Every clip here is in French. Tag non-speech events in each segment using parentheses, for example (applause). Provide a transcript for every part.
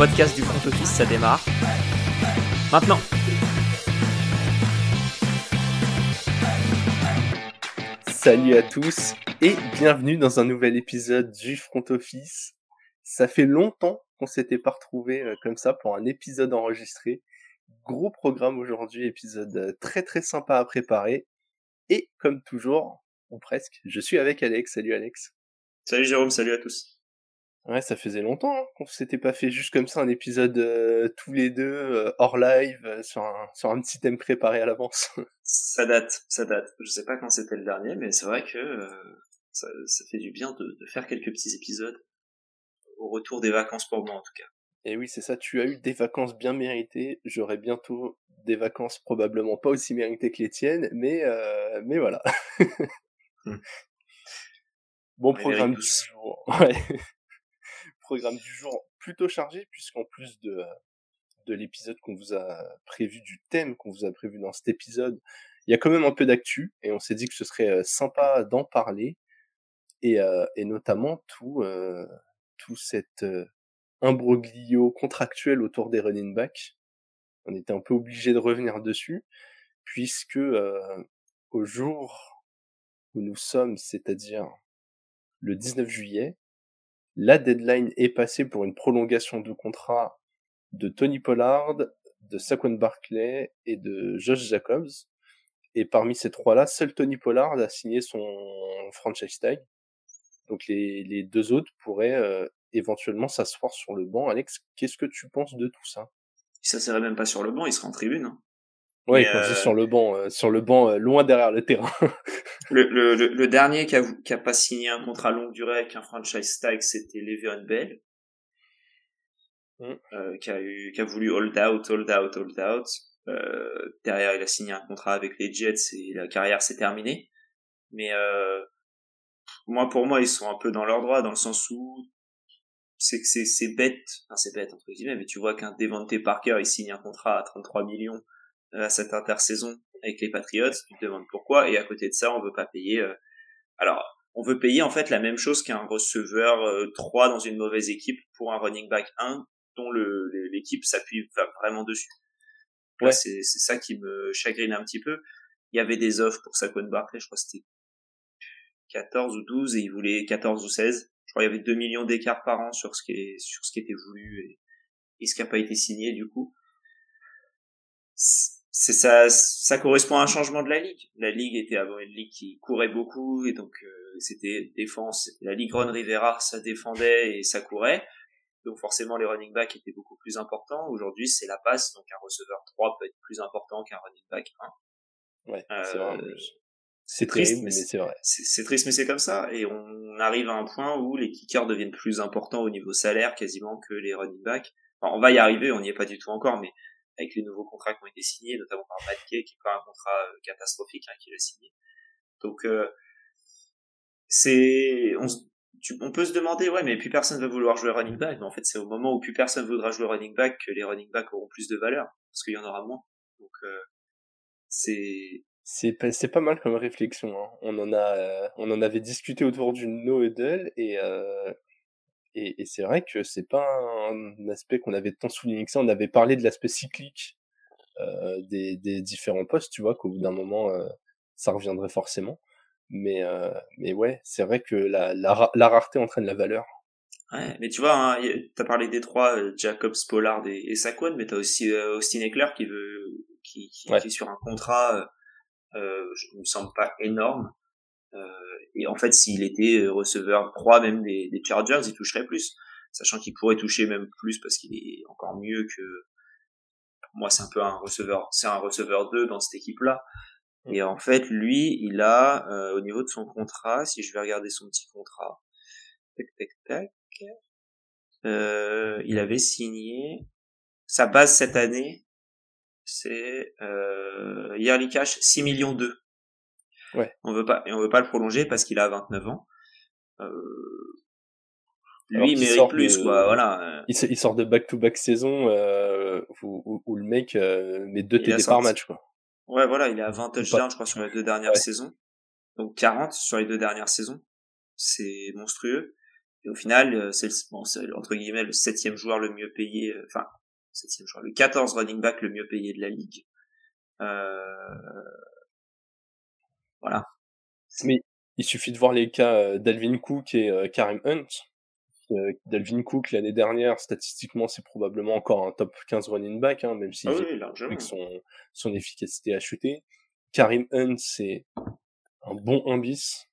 podcast du front office, ça démarre. Maintenant Salut à tous et bienvenue dans un nouvel épisode du front office. Ça fait longtemps qu'on s'était pas retrouvé euh, comme ça pour un épisode enregistré. Gros programme aujourd'hui, épisode euh, très très sympa à préparer. Et comme toujours, ou presque, je suis avec Alex. Salut Alex. Salut Jérôme, salut à tous. Ouais, ça faisait longtemps hein, qu'on s'était pas fait juste comme ça un épisode euh, tous les deux euh, hors live euh, sur un sur un petit thème préparé à l'avance. (laughs) ça date, ça date. Je sais pas quand c'était le dernier, mais c'est vrai que ça, ça, fait du bien de, de, faire quelques petits épisodes au retour des vacances pour moi en tout cas. Et oui, c'est ça. Tu as eu des vacances bien méritées. J'aurai bientôt des vacances probablement pas aussi méritées que les tiennes, mais mais voilà. Hmm. (laughs) Bon programme du jour. (laughs) Ouais programme du jour plutôt chargé, puisqu'en plus de, de l'épisode qu'on vous a prévu, du thème qu'on vous a prévu dans cet épisode, il y a quand même un peu d'actu, et on s'est dit que ce serait euh, sympa d'en parler, et, euh, et notamment tout, euh, tout cet imbroglio contractuel autour des running backs. On était un peu obligé de revenir dessus, puisque au jour où nous sommes, c'est-à-dire le 19 juillet, la deadline est passée pour une prolongation de contrat de Tony Pollard, de Saquon Barclay et de Josh Jacobs. Et parmi ces trois-là, seul Tony Pollard a signé son franchise tag. Donc les, les deux autres pourraient euh, éventuellement s'asseoir sur le banc. Alex, qu'est-ce que tu penses de tout ça? Il s'asserait même pas sur le banc, il serait en tribune. Hein. Ouais, euh... sur le banc, euh, sur le banc, euh, loin derrière le terrain. (laughs) le, le, le, dernier qui a, qui a pas signé un contrat longue durée avec un franchise tag, c'était Le'Veon Bell, mm. euh, qui a eu, qui a voulu hold out, hold out, hold out. Euh, derrière, il a signé un contrat avec les Jets et la carrière s'est terminée. Mais moi, pour moi, ils sont un peu dans leur droit, dans le sens où c'est que c'est, c'est bête, enfin c'est bête entre guillemets, mais tu vois qu'un Devante Parker, il signe un contrat à 33 millions à cette intersaison avec les Patriots, tu te demandes pourquoi, et à côté de ça, on veut pas payer. Euh... Alors, on veut payer en fait la même chose qu'un receveur euh, 3 dans une mauvaise équipe pour un running back 1 dont l'équipe s'appuie vraiment dessus. Ouais. C'est c'est ça qui me chagrine un petit peu. Il y avait des offres pour Saquon Barkley, je crois que c'était 14 ou 12 et il voulait 14 ou 16. Je crois qu'il y avait 2 millions d'écart par an sur ce qui est sur ce qui était voulu et, et ce qui n'a pas été signé du coup c'est ça, ça correspond à un changement de la ligue. La ligue était avant une ligue qui courait beaucoup et donc euh, c'était défense. La ligue Ron Rivera, ça défendait et ça courait. Donc forcément les running backs étaient beaucoup plus importants. Aujourd'hui c'est la passe, donc un receveur 3 peut être plus important qu'un running back 1. Ouais, c'est vrai. Euh, c'est triste, mais c'est vrai. C'est triste, mais c'est comme ça. Et on arrive à un point où les kickers deviennent plus importants au niveau salaire quasiment que les running backs. Enfin, on va y arriver, on n'y est pas du tout encore, mais avec les nouveaux contrats qui ont été signés, notamment par Matt Kay, qui est pas un contrat euh, catastrophique hein, qu'il a signé. Donc euh, c'est on, peut se demander ouais mais plus personne va vouloir jouer running back mais en fait c'est au moment où plus personne voudra jouer running back que les running backs auront plus de valeur parce qu'il y en aura moins donc euh, c'est c'est pas, mal comme réflexion hein. on en a on en avait discuté autour du no huddle et et, et c'est vrai que c'est pas un aspect qu'on avait tant souligné que ça. On avait parlé de l'aspect cyclique euh, des, des, différents postes, tu vois, qu'au bout d'un moment, euh, ça reviendrait forcément. Mais, euh, mais ouais, c'est vrai que la, la, la, rareté entraîne la valeur. Ouais, mais tu vois, hein, t'as parlé des trois, euh, Jacobs, Pollard et, et Saquon, mais t'as aussi euh, Austin Eckler qui veut, qui, qui, ouais. qui, est sur un contrat, euh, je me semble pas énorme. Euh, et en fait, s'il était euh, receveur 3 même des, des Chargers, il toucherait plus. Sachant qu'il pourrait toucher même plus parce qu'il est encore mieux que, pour moi, c'est un peu un receveur, c'est un receveur 2 dans cette équipe-là. Mm. Et en fait, lui, il a, euh, au niveau de son contrat, si je vais regarder son petit contrat, tac, tac, tac, euh, il avait signé, sa base cette année, c'est, euh, yearly cash 6 millions 2. Ouais. On veut pas et on veut pas le prolonger parce qu'il a 29 ans. Euh, lui il mérite plus de, quoi, voilà. Il, il, sort de back to back saison euh, où, où, où, le mec euh, met deux TD par match quoi. Ouais voilà, il est à 20 touchdowns je crois sur les deux dernières ouais. saisons. Donc 40 sur les deux dernières saisons. C'est monstrueux. Et au final, c'est bon, entre guillemets le septième joueur le mieux payé, enfin septième joueur, le 14 running back le mieux payé de la ligue. Voilà. Mais il suffit de voir les cas d'Alvin Cook et Karim Hunt. Dalvin Cook l'année dernière, statistiquement, c'est probablement encore un top 15 running back, hein, même si ah avec son, son efficacité à chuter. Karim Hunt, c'est un bon 1 bis.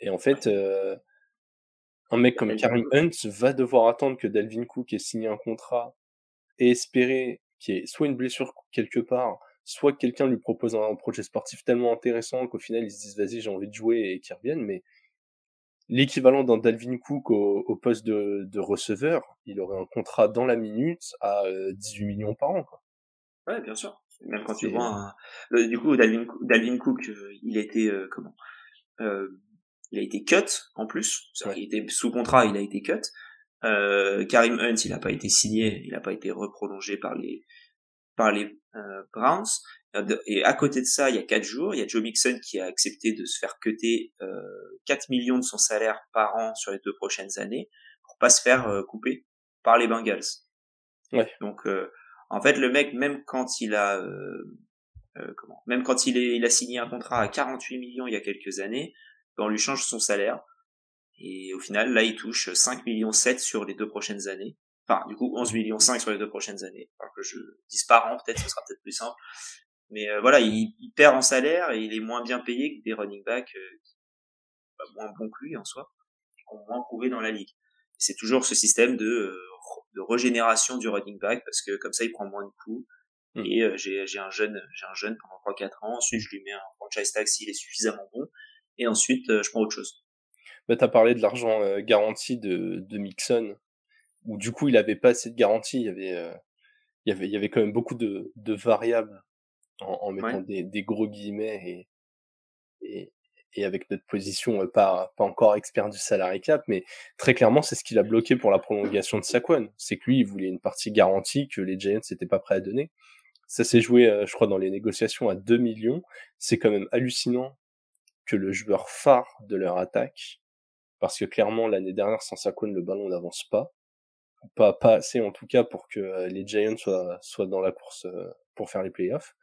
Et en fait, euh, un mec comme Karim Hunt va devoir attendre que Dalvin Cook ait signé un contrat et espérer qu'il y ait soit une blessure quelque part, soit que quelqu'un lui propose un projet sportif tellement intéressant qu'au final ils se disent vas-y j'ai envie de jouer et qu'il revienne. Mais l'équivalent d'un Dalvin Cook au, poste de, receveur, il aurait un contrat dans la minute à 18 euh, millions par an. Quoi. Ouais, bien sûr. Même quand tu vois, du coup, Dalvin, Dalvin Cook, euh, il a été euh, comment Il a été cut en plus. Il était sous contrat, il a été cut. Karim Hunt, il n'a pas été signé, il n'a pas été reprolongé par les par les Browns. Et à côté de ça, il y a quatre jours, il y a Joe Mixon qui a accepté de se faire cuter euh, 4 millions de son salaire par an sur les deux prochaines années pour pas se faire euh, couper par les Bengals. Ouais. Donc euh, en fait le mec même quand il a euh, comment même quand il est il a signé un contrat à 48 millions il y a quelques années, ben, on lui change son salaire et au final là il touche 5 millions 7 sur les deux prochaines années. Enfin, du coup, 11 millions 5 sur les deux prochaines années. Alors que je dis par an, peut-être, ce sera peut-être plus simple. Mais euh, voilà, il, il, perd en salaire et il est moins bien payé que des running backs euh, sont moins bons que lui en soi, qui ont moins prouvé dans la ligue. C'est toujours ce système de, euh, de régénération du running back parce que comme ça il prend moins de coups. Hmm. Et j'ai, j'ai un jeune, j'ai un jeune pendant 3-4 ans. Ensuite, je lui mets un franchise tag s'il est suffisamment bon. Et ensuite, je prends autre chose. Bah, t'as parlé de l'argent garanti de, de Mixon, où du coup il avait pas assez de garantie. Il y avait, il y avait, il y avait quand même beaucoup de, de variables en, en mettant des, des, gros guillemets et, et, et avec notre position euh, pas, pas encore expert du salarié cap, mais très clairement, c'est ce qu'il a bloqué pour la prolongation de Saquon. C'est que lui, il voulait une partie garantie que les Giants n'étaient pas prêts à donner. Ça s'est joué, euh, je crois, dans les négociations à 2 millions. C'est quand même hallucinant que le joueur phare de leur attaque, parce que clairement, l'année dernière, sans Saquon, le ballon n'avance pas. Pas, pas assez, en tout cas, pour que euh, les Giants soient, soient dans la course pour faire les playoffs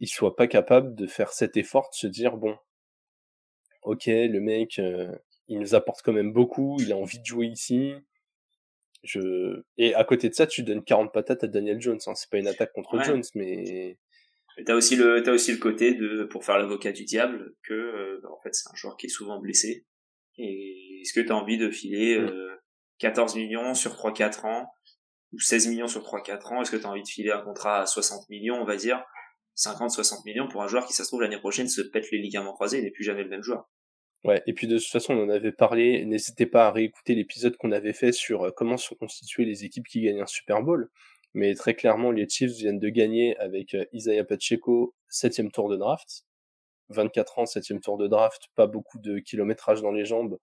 il soit pas capable de faire cet effort de se dire bon, ok, le mec, euh, il nous apporte quand même beaucoup, il a envie de jouer ici. Je... Et à côté de ça, tu donnes 40 patates à Daniel Jones. Hein. C'est pas une attaque contre Jones, mais. T'as aussi le t'as aussi le côté de pour faire l'avocat du diable que euh, bah, en fait c'est un joueur qui est souvent blessé et est-ce que t'as envie de filer 14 mm. euh, millions sur 3-4 ans ou 16 millions sur 3-4 ans est-ce que t'as envie de filer un contrat à 60 millions on va dire 50-60 millions pour un joueur qui, ça se trouve, l'année prochaine se pète les ligaments croisés et n'est plus jamais le même joueur. Ouais, et puis de toute façon, on en avait parlé. N'hésitez pas à réécouter l'épisode qu'on avait fait sur euh, comment sont constituées les équipes qui gagnent un Super Bowl. Mais très clairement, les Chiefs viennent de gagner avec euh, Isaiah Pacheco, septième tour de draft. 24 ans, septième tour de draft, pas beaucoup de kilométrage dans les jambes.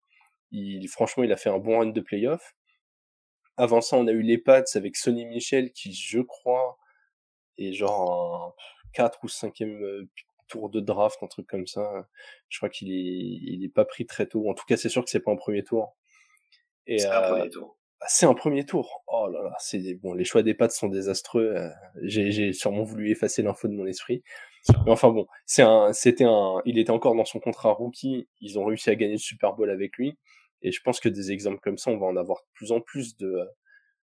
Il, franchement, il a fait un bon run de playoff. Avant ça, on a eu les Pats avec Sonny Michel qui, je crois, est genre 4 ou 5e euh, tour de draft, un truc comme ça. Je crois qu'il est, il est pas pris très tôt. En tout cas, c'est sûr que c'est pas un premier tour. C'est un premier tour. Ah, c'est un premier tour. Oh là là, c'est bon. Les choix des pattes sont désastreux. Euh, j'ai sûrement voulu effacer l'info de mon esprit. Mais enfin bon, c'est un, c'était un, il était encore dans son contrat rookie. Ils ont réussi à gagner le Super Bowl avec lui. Et je pense que des exemples comme ça, on va en avoir de plus en plus de,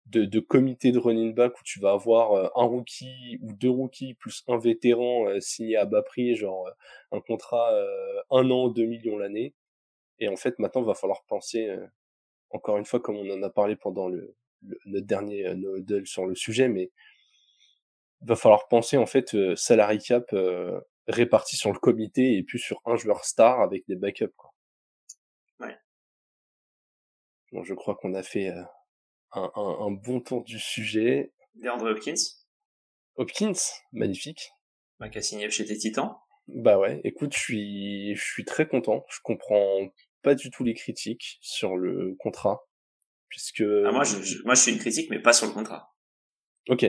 de, de comité de running back où tu vas avoir euh, un rookie ou deux rookies plus un vétéran euh, signé à bas prix, genre euh, un contrat un an, deux millions l'année. Et en fait, maintenant, il va falloir penser, encore une fois, comme on en a parlé pendant le, notre dernier nodel sur le sujet, mais va falloir penser en fait salary cap réparti sur le comité et plus sur un joueur star avec des backups. Quoi. Bon, je crois qu'on a fait un, un, bon tour du sujet. DeAndre Hopkins Hopkins, magnifique. Bah, qui a signé chez tes Titans. Bah ouais, écoute, je suis, je suis très content. Je comprends pas du tout les critiques sur le contrat, puisque. Ah, moi, je, moi, je suis une critique, mais pas sur le contrat. Ok.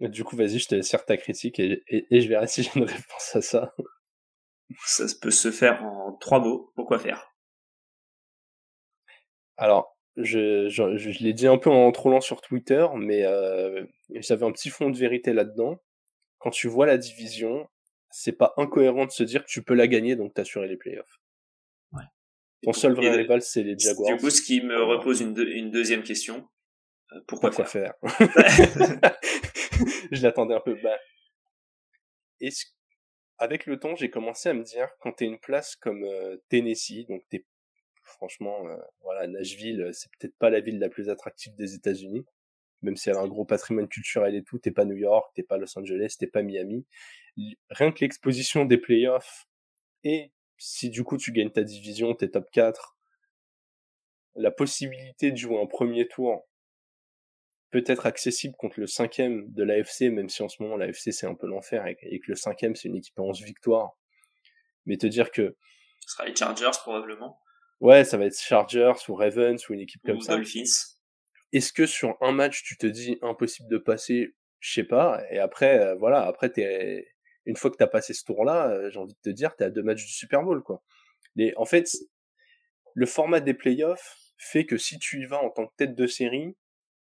Du coup, vas-y, je te laisse faire ta critique et, et, je verrai si j'ai une réponse à ça. Ça peut se faire en trois mots. Pourquoi faire? Alors, je, je, je, l'ai dit un peu en trollant sur Twitter, mais euh, j'avais un petit fond de vérité là-dedans. Quand tu vois la division, c'est pas incohérent de se dire que tu peux la gagner, donc t'assurer les playoffs. Ouais. Ton seul vrai rival, c'est les Jaguars. Du coup, ce qui me repose une, une deuxième question. Euh, pourquoi, faire, (laughs) (laughs) Je l'attendais un peu. Bah, est-ce avec le temps, j'ai commencé à me dire, quand t'es une place comme euh, Tennessee, donc t'es franchement, euh, voilà, Nashville, euh, c'est peut-être pas la ville la plus attractive des États-Unis, même si elle a un gros patrimoine culturel et tout. T'es pas New York, t'es pas Los Angeles, t'es pas Miami. Rien que l'exposition des playoffs et si du coup tu gagnes ta division, t'es top 4, la possibilité de jouer un premier tour peut être accessible contre le cinquième de l'AFC, même si en ce moment l'AFC c'est un peu l'enfer et, que le cinquième c'est une équipe à 11 victoires. Mais te dire que... Ce sera les Chargers probablement. Ouais, ça va être Chargers ou Ravens ou une équipe comme ça. Dolphins. Est-ce que sur un match tu te dis impossible de passer? Je sais pas. Et après, euh, voilà, après t'es une fois que t'as passé ce tour-là, euh, j'ai envie de te dire, t'es à deux matchs du Super Bowl, quoi. En fait, le format des playoffs fait que si tu y vas en tant que tête de série,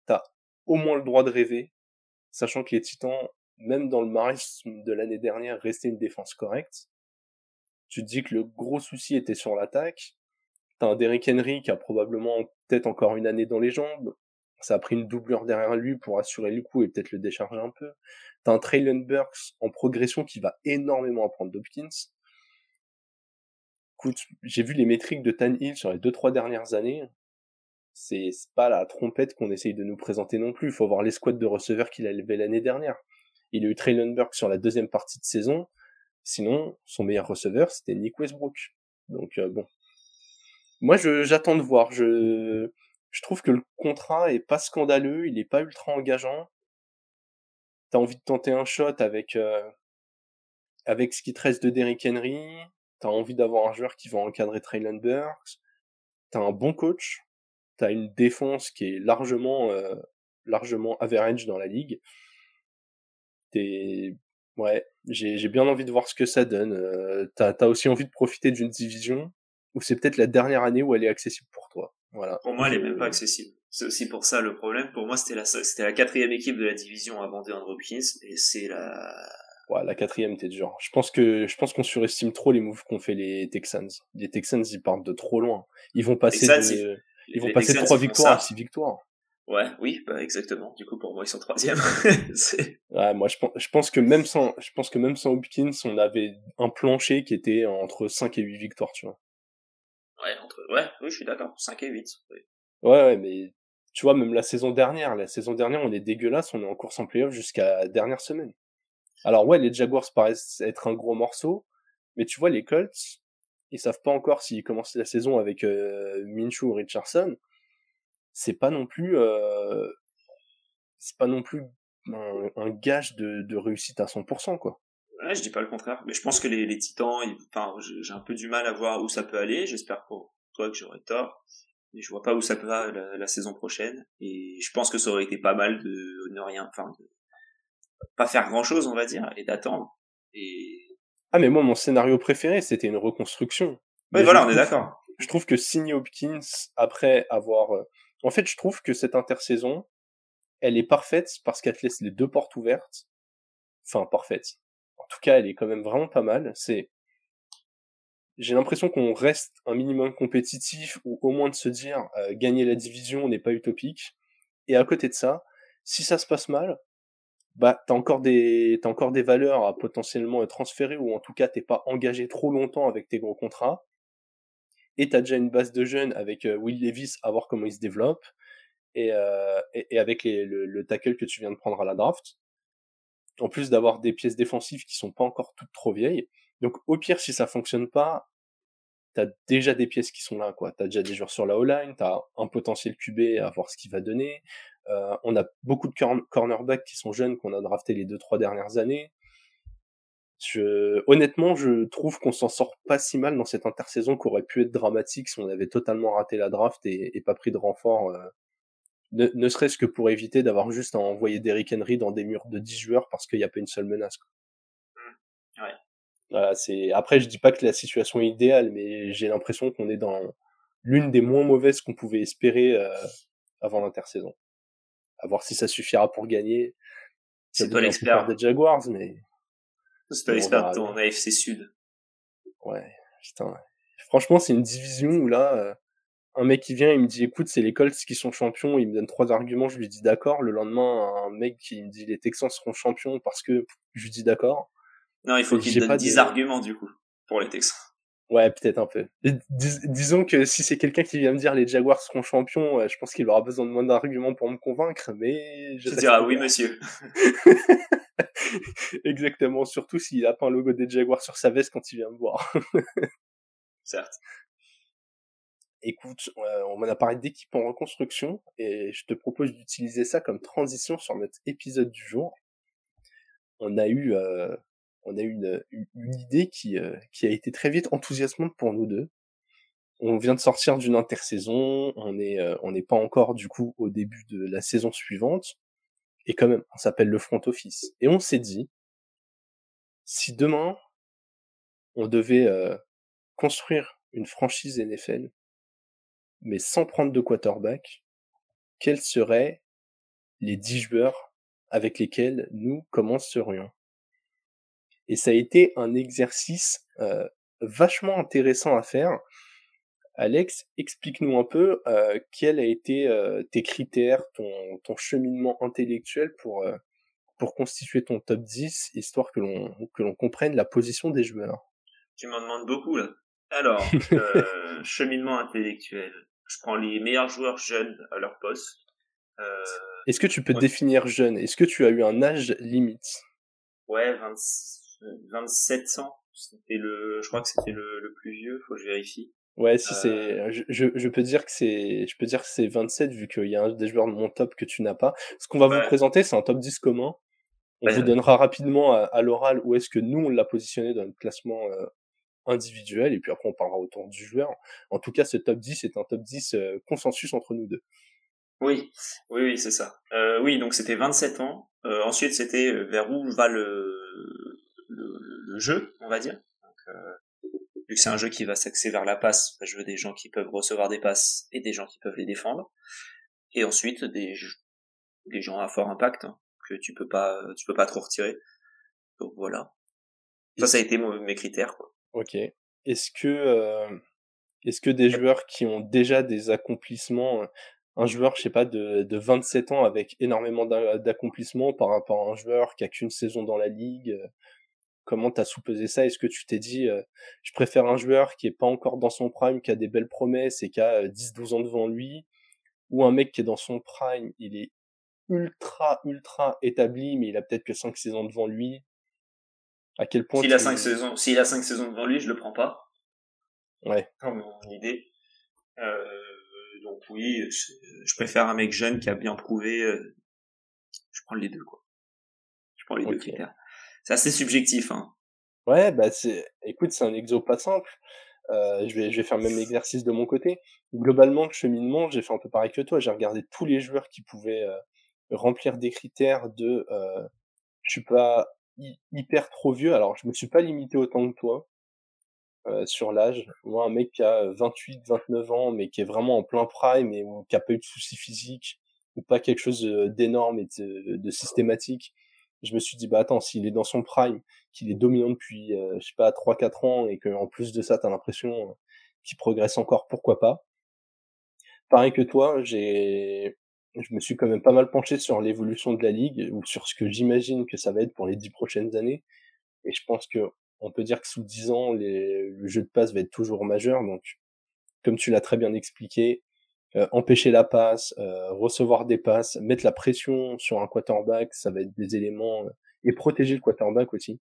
t'as au moins le droit de rêver, sachant que les Titans, même dans le marisme de l'année dernière, restaient une défense correcte. Tu te dis que le gros souci était sur l'attaque. T'as un Derrick Henry qui a probablement peut-être encore une année dans les jambes. Ça a pris une doublure derrière lui pour assurer le coup et peut-être le décharger un peu. T'as un Traylon Burks en progression qui va énormément apprendre d'Hopkins. Écoute, j'ai vu les métriques de Tan Hill sur les deux trois dernières années c'est pas la trompette qu'on essaye de nous présenter non plus. Il faut voir les de receveurs qu'il a levé l'année dernière. Il a eu Traylon Burke sur la deuxième partie de saison. Sinon, son meilleur receveur, c'était Nick Westbrook. Donc euh, bon. Moi, j'attends de voir. Je, trouve que le contrat est pas scandaleux, il est pas ultra engageant. T'as envie de tenter un shot avec euh, avec ce qui te reste de Derrick Henry. T'as envie d'avoir un joueur qui va encadrer Traylon Burks. T'as un bon coach t'as une défense qui est largement euh, largement average dans la ligue. T'es ouais, j'ai bien envie de voir ce que ça donne. Euh, t'as as aussi envie de profiter d'une division où c'est peut-être la dernière année où elle est accessible pour toi. Voilà. Pour moi, elle est même pas accessible. C'est aussi pour ça le problème. Pour moi, c'était la c'était la quatrième équipe de la division avant DeAndre Hopkins et c'est la Ouais, la quatrième, t'es dur. Je pense que je pense qu'on surestime trop les moves qu'ont fait les Texans. Les Texans, ils partent de trop loin. Ils vont passer de... Ils vont passer de 3 victoires à 6 victoires. Ouais, oui, bah exactement. Du coup, pour moi, ils sont troisième. (laughs) ouais, moi, je pense, je pense que même sans, je pense que même sans Hopkins, on avait un plancher qui était entre 5 et 8 victoires, tu vois. Ouais, entre, ouais, oui, je suis d'accord. 5 et 8. Oui. Ouais, ouais, mais tu vois, même la saison dernière, la saison dernière, on est dégueulasse, on est en course en playoff jusqu'à la dernière semaine. Alors ouais, les Jaguars paraissent être un gros morceau, mais tu vois, les Colts, ils savent pas encore s'ils commencent la saison avec euh, Minshew ou Richardson. C'est pas non plus, euh, c'est pas non plus un, gage de, de, réussite à 100%, quoi. Ouais, je dis pas le contraire, mais je pense que les, les Titans, enfin, j'ai un peu du mal à voir où ça peut aller. J'espère pour toi que j'aurai tort, mais je vois pas où ça peut aller la, saison prochaine. Et je pense que ça aurait été pas mal de ne rien, enfin, de pas faire grand chose, on va dire, et d'attendre. Et ah, mais moi, mon scénario préféré, c'était une reconstruction. Oui, voilà, on est d'accord. Je trouve que signer Hopkins, après avoir... Euh, en fait, je trouve que cette intersaison, elle est parfaite parce qu'elle te laisse les deux portes ouvertes. Enfin, parfaite. En tout cas, elle est quand même vraiment pas mal. C'est... J'ai l'impression qu'on reste un minimum compétitif, ou au moins de se dire, euh, gagner la division n'est pas utopique. Et à côté de ça, si ça se passe mal, bah t'as encore des t'as encore des valeurs à potentiellement transférer ou en tout cas t'es pas engagé trop longtemps avec tes gros contrats et t'as déjà une base de jeunes avec euh, Will Levis à voir comment il se développe et, euh, et, avec le, tackle que tu viens de prendre à la draft en plus d'avoir des pièces défensives qui sont pas encore toutes trop vieilles. Donc au pire si ça fonctionne pas t'as déjà des pièces qui sont là quoi. T'as déjà des joueurs sur la O-line t'as un potentiel QB à voir ce qu'il va donner. Euh, on a beaucoup de cornerbacks qui sont jeunes qu'on a drafté les deux trois dernières années. Honnêtement, je trouve qu'on s'en sort pas si mal dans cette intersaison qui aurait pu être dramatique si on avait totalement raté la draft et, pas pris de renfort, euh, ne, serait-ce que pour éviter d'avoir juste à envoyer Derrick Henry dans des murs de 10 joueurs parce qu'il n'y a pas une seule menace. Mmh. Ouais. Voilà, c'est après je dis pas que la situation est idéale, mais j'ai l'impression qu'on est dans l'une des moins mauvaises qu'on pouvait espérer avant l'intersaison. À voir si ça suffira pour gagner. C'est toi l'expert des Jaguars, mais c'est toi l'expert de ton AFC Sud. Ouais, putain. Franchement, c'est une division où là, un mec qui vient, il me dit écoute, c'est les Colts qui sont champions, il me donne trois arguments, je lui dis d'accord. Le lendemain, un mec qui me dit les Texans seront champions parce que je lui dis d'accord. Non, il faut qu'il donne pas 10 arguments du coup pour les Texans. Ouais, peut-être un peu. disons que si c'est quelqu'un qui vient me dire les Jaguars seront champions, je pense qu'il aura besoin de moins d'arguments pour me convaincre, mais je dirais oui, monsieur. (laughs) Exactement, surtout s'il a pas un logo des Jaguars sur sa veste quand il vient me voir. (laughs) Certes écoute, euh, on a parlé d'équipe en reconstruction et je te propose d'utiliser ça comme transition sur notre épisode du jour. On a eu, euh, on a eu une, idée qui, euh, qui a été très vite enthousiasmante pour nous deux. On vient de sortir d'une intersaison, on est, on n'est pas encore du coup au début de la saison suivante et quand même, on s'appelle le front office et on s'est dit, si demain on devait construire une franchise NFL mais sans prendre de quarterback, quels seraient les 10 joueurs avec lesquels nous commencerions? Et ça a été un exercice euh, vachement intéressant à faire. Alex, explique-nous un peu euh, quels a été euh, tes critères, ton, ton cheminement intellectuel pour, euh, pour constituer ton top 10, histoire que l'on que l'on comprenne la position des joueurs? Tu m'en demandes beaucoup là. Alors, euh, (laughs) cheminement intellectuel je prends les meilleurs joueurs jeunes à leur poste. Euh, Est-ce que tu peux définir jeune? Est-ce que tu as eu un âge limite? Ouais, 20, 27 ans. C'était le, je crois que c'était le, le, plus vieux. Faut que je vérifie. Ouais, si c'est, euh. je, je, peux dire que c'est, je peux dire que c'est 27 vu qu'il y a un des joueurs de mon top que tu n'as pas. Ce qu'on va vous présenter, c'est un top 10 commun. On vous donnera rapidement à, l'oral où est-ce que nous on l'a positionné dans le classement euh, individuel, et puis après on parlera autour du joueur. En tout cas, ce top 10 est un top 10 euh, consensus entre nous deux. Oui, oui, oui, c'est ça. Euh, oui, donc c'était 27 ans. Euh, ensuite, c'était euh, vers où va le, le, jeu, on va dire. Donc, vu que c'est un jeu qui va s'axer vers la passe, bah, je veux des gens qui peuvent recevoir des passes et des gens qui peuvent les défendre. Et ensuite, des, des gens à fort impact hein, que tu peux pas, tu peux pas trop retirer. Donc voilà. Ça, ça a été mes critères. Quoi. Ok. Est-ce que euh, est-ce que des joueurs qui ont déjà des accomplissements, un joueur, je sais pas, de, de 27 ans avec énormément d'accomplissements par rapport à un joueur qui a qu'une saison dans la ligue, euh, comment t'as sous-pesé ça? Est-ce que tu t'es dit, euh, je préfère un joueur qui est pas encore dans son prime, qui a des belles promesses et qui a 10-12 ans devant lui, ou un mec qui est dans son prime, il est ultra ultra établi, mais il a peut-être que 5 saisons devant lui, à quel point S'il a cinq saisons, s'il a cinq saisons devant lui, je le prends pas. Ouais. Comme mon idée. Euh, donc oui, je, préfère un mec jeune qui a bien prouvé. Euh, je prends les deux quoi. Je prends les deux critères. C'est assez subjectif hein. Ouais, bah c'est. Écoute, c'est un exo pas simple. Euh, je vais, je vais faire le même exercice de mon côté. Globalement, le cheminement, j'ai fait un peu pareil que toi. J'ai regardé tous les joueurs qui pouvaient euh, remplir des critères de. Euh, je suis pas hyper trop vieux. Alors, je me suis pas limité autant que toi euh, sur l'âge. Moi, un mec qui a 28, 29 ans, mais qui est vraiment en plein prime et qui a pas eu de soucis physiques ou pas quelque chose d'énorme et de, systématique. Je me suis dit, bah attends, s'il est dans son prime, qu'il est dominant depuis, euh, je sais pas, 3-4 ans et qu'en plus de ça, t'as l'impression qu'il progresse encore, pourquoi pas. Pareil que toi, j'ai je me suis quand même pas mal penché sur l'évolution de la ligue ou sur ce que j'imagine que ça va être pour les dix prochaines années. Et je pense que on peut dire que sous dix ans, le jeu de passe va être toujours majeur. Donc, comme tu l'as très bien expliqué, euh, empêcher la passe, euh, recevoir des passes, mettre la pression sur un quarterback, ça va être des éléments euh, et protéger le quarterback aussi,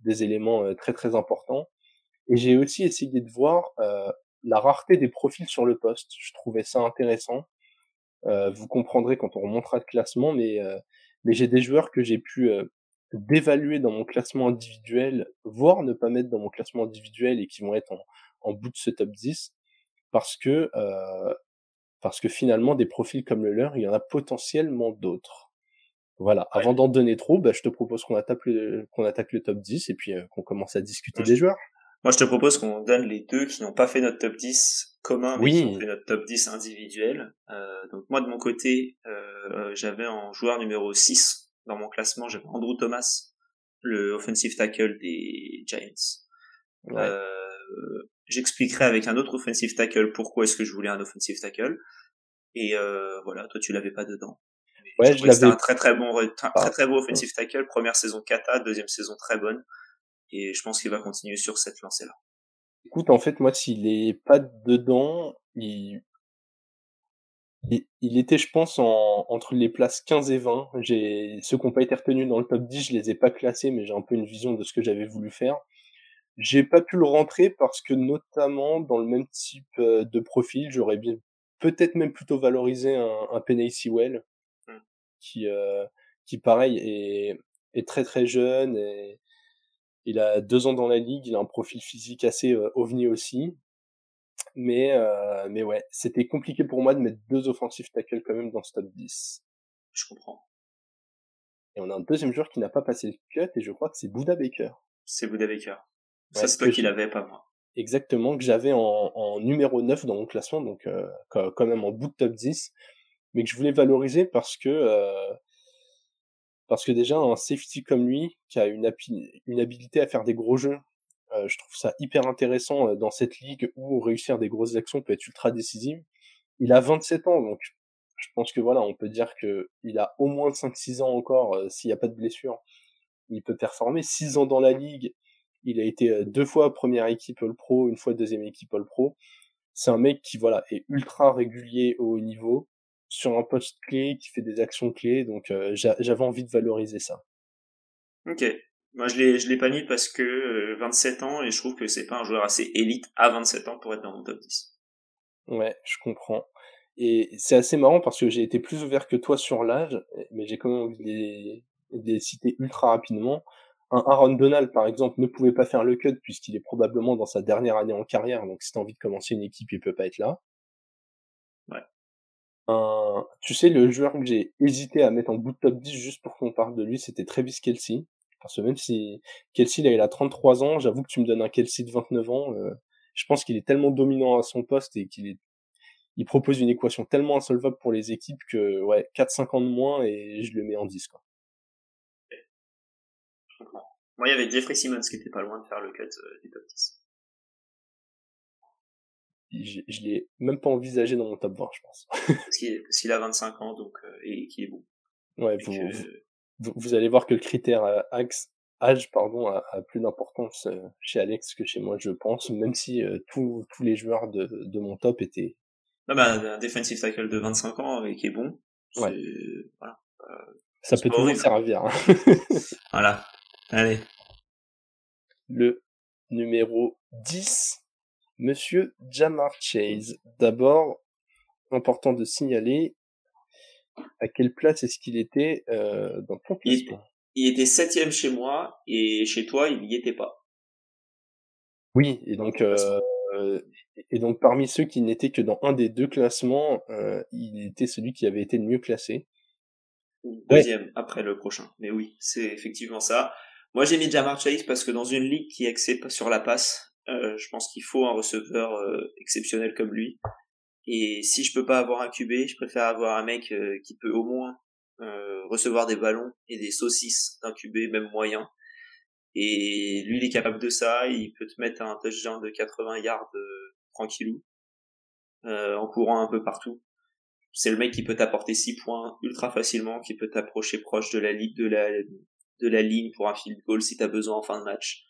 des éléments très très importants. Et j'ai aussi essayé de voir la rareté des profils sur le poste. Je trouvais ça intéressant vous comprendrez quand on remontera le classement, mais, euh, mais j'ai des joueurs que j'ai pu euh, d'évaluer dans mon classement individuel, voire ne pas mettre dans mon classement individuel et qui vont être en, en bout de ce top 10, parce que, euh, parce que finalement, des profils comme le leur, il y en a potentiellement d'autres. Voilà. Avant d'en donner trop, bah, je te propose qu'on attaque le, qu'on attaque le top 10 et puis qu'on commence à discuter des joueurs. Moi, je te propose qu'on donne les deux qui n'ont pas fait notre top 10 commun, mais oui. on fait notre top 10 individuel. Euh, donc moi de mon côté, euh, j'avais en joueur numéro 6 dans mon classement, j'avais Andrew Thomas, le offensive tackle des Giants. Euh, j'expliquerai avec un autre offensive tackle pourquoi est-ce que je voulais un offensive tackle. Et euh, voilà, toi tu l'avais pas dedans. ouais, je C'était un très très bon, très ah. très, beau offensive tackle. Première saison kata, deuxième saison très bonne. Et je pense qu'il va continuer sur cette lancée-là. Écoute, en fait, moi, s'il est pas dedans, il, il, était, je pense, en, entre les places 15 et 20. J'ai, ceux qui n'ont pas été retenus dans le top 10, je les ai pas classés, mais j'ai un peu une vision de ce que j'avais voulu faire. J'ai pas pu le rentrer parce que, notamment, dans le même type euh, de profil, j'aurais bien, peut-être même plutôt valorisé un, un Penny Sewell, mmh. qui, euh, qui pareil, est, est très très jeune et il a deux ans dans la ligue, il a un profil physique assez euh, ovni aussi. Mais, euh, mais ouais, c'était compliqué pour moi de mettre deux offensives tackles quand même dans ce top 10. Je comprends. Et on a un deuxième joueur qui n'a pas passé le cut, et je crois que c'est Buda Baker. C'est Buda Baker. ça, c'est toi qui l'avais, pas moi. Exactement, que j'avais en, en, numéro 9 dans mon classement, donc euh, quand même en bout de top 10, mais que je voulais valoriser parce que euh, parce que déjà un safety comme lui, qui a une, une habilité à faire des gros jeux, euh, je trouve ça hyper intéressant euh, dans cette ligue où réussir des grosses actions peut être ultra décisif. Il a 27 ans, donc je pense que voilà, on peut dire que il a au moins 5-6 ans encore euh, s'il n'y a pas de blessure. Il peut performer 6 ans dans la ligue. Il a été deux fois première équipe All Pro, une fois deuxième équipe All Pro. C'est un mec qui voilà est ultra régulier au haut niveau sur un poste clé qui fait des actions clés, donc j'avais envie de valoriser ça. Ok, moi, je l'ai, je l'ai pas mis parce que 27 euh, ans et je trouve que c'est pas un joueur assez élite à 27 ans pour être dans mon top 10. Ouais, je comprends. Et c'est assez marrant parce que j'ai été plus ouvert que toi sur l'âge, mais j'ai quand même envie de les, de les citer ultra rapidement. Un Aaron Donald, par exemple, ne pouvait pas faire le cut puisqu'il est probablement dans sa dernière année en carrière, donc si t'as envie de commencer une équipe, il peut pas être là. Un, tu sais, le joueur que j'ai hésité à mettre en bout de top 10 juste pour qu'on parle de lui, c'était Travis Kelsey. Parce que même si Kelsey, là, il a 33 ans, j'avoue que tu me donnes un Kelsey de 29 ans, euh, je pense qu'il est tellement dominant à son poste et qu'il est, il propose une équation tellement insolvable pour les équipes que, ouais, 4-5 ans de moins et je le mets en 10, quoi. Moi, il y avait Jeffrey Simmons qui était pas loin de faire le cut euh, du top 10. Je, je l'ai même pas envisagé dans mon top 20, je pense. (laughs) parce qu'il a 25 ans, donc, euh, et qu'il est bon. Ouais, vous, vous, allez voir que le critère euh, axe, âge pardon, a, plus d'importance euh, chez Alex que chez moi, je pense, même si euh, tous les joueurs de, de mon top étaient... Non, bah, un defensive tackle de 25 ans et qui est bon, ouais. voilà. Ça peut toujours servir. Hein. voilà. Allez. Le numéro 10, Monsieur Jamar Chase. D'abord, important de signaler, à quelle place est-ce qu'il était euh, dans ton classement il, était septième chez moi et chez toi il n'y était pas. Oui, et donc euh, et donc parmi ceux qui n'étaient que dans un des deux classements, euh, il était celui qui avait été le mieux classé. Deuxième après le prochain. Mais oui, c'est effectivement ça. Moi j'ai mis Jamar Chase parce que dans une ligue qui axée sur la passe, euh, je pense qu'il faut un receveur euh, exceptionnel comme lui. Et si je peux pas avoir un QB, je préfère avoir un mec euh, qui peut au moins recevoir des ballons et des saucisses d'un QB, même moyen. Et lui, il est capable de ça. Il peut te mettre un touchdown de 80 yards tranquillou, en courant un peu partout. C'est le mec qui peut t'apporter 6 points ultra facilement, qui peut t'approcher proche de la, de la, de la ligne pour un field goal si t'as besoin en fin de match.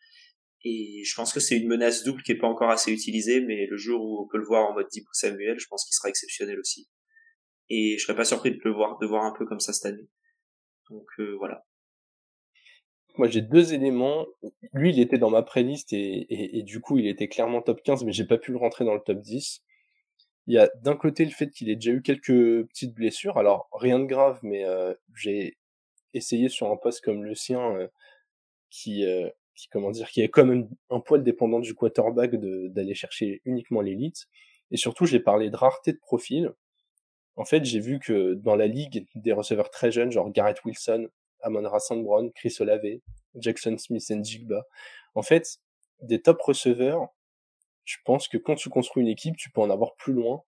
Et je pense que c'est une menace double qui est pas encore assez utilisée, mais le jour où on peut le voir en mode Deep Samuel, je pense qu'il sera exceptionnel aussi. Et je serais pas surpris de le voir, de voir un peu comme ça cette année. Donc euh, voilà. Moi j'ai deux éléments. Lui il était dans ma playlist et, et, du coup il était clairement top 15, mais j'ai pas pu le rentrer dans le top 10. Il y a d'un côté le fait qu'il ait déjà eu quelques petites blessures, alors rien de grave, mais euh, j'ai essayé sur un poste comme le sien euh, qui qui comment dire, qui est même un poil dépendant du quarterback d'aller chercher uniquement l'élite. Et surtout, j'ai parlé de rareté de profil. En fait, j'ai vu que dans la ligue des receveurs très jeunes, genre Garrett Wilson, Amon Rassan Brown, Chris Olave, Jackson Smith et Jigba, en fait, des top receveurs, je pense que quand tu construis une équipe, tu peux en avoir plus loin.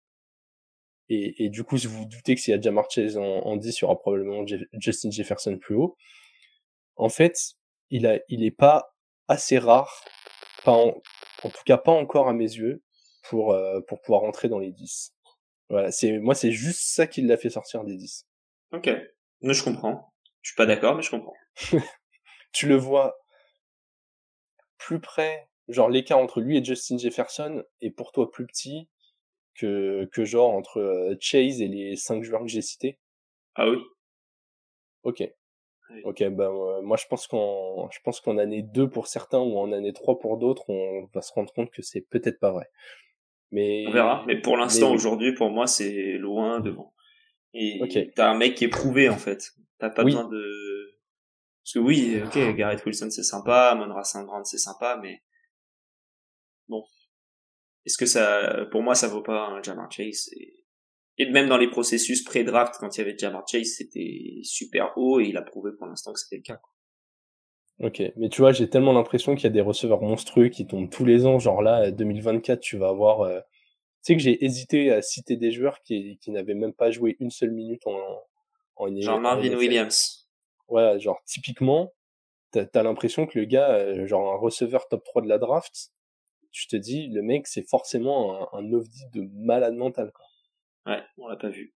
Et, et du coup, si vous, vous doutez que s'il y a Jamar Chase en, en 10, il y aura probablement Justin Jefferson plus haut. En fait, il a, il est pas assez rare, pas en, en tout cas pas encore à mes yeux, pour, euh, pour pouvoir rentrer dans les 10. Voilà, c'est, moi, c'est juste ça qui l'a fait sortir des 10. Ok. Mais je comprends. Je suis pas d'accord, mais je comprends. (laughs) tu le vois plus près, genre l'écart entre lui et Justin Jefferson est pour toi plus petit que, que genre entre euh, Chase et les cinq joueurs que j'ai cités? Ah oui. Ok. Ok, ben moi je pense qu'en je pense qu'en année 2 pour certains ou en année 3 pour d'autres, on va se rendre compte que c'est peut-être pas vrai. Mais on verra. Mais pour l'instant, aujourd'hui, pour moi, c'est loin devant. Et t'as un mec qui est prouvé en fait. T'as pas besoin de. Parce que oui, ok, Garrett Wilson c'est sympa, Monra Saint Brand c'est sympa, mais bon, est-ce que ça, pour moi, ça vaut pas un Jamar Chase et... et même dans les processus pré-draft, quand il y avait Jamar Chase, c'était super haut et il a prouvé pour l'instant que c'était le cas. Ok, mais tu vois, j'ai tellement l'impression qu'il y a des receveurs monstrueux qui tombent tous les ans. Genre là, 2024, tu vas avoir. Euh... Tu sais que j'ai hésité à citer des joueurs qui, qui n'avaient même pas joué une seule minute en, en Genre Marvin Williams. Ouais, genre typiquement, t'as as, l'impression que le gars, euh, genre un receveur top 3 de la draft, tu te dis, le mec, c'est forcément un, un ovni de malade mental, quoi. Ouais, on l'a pas vu.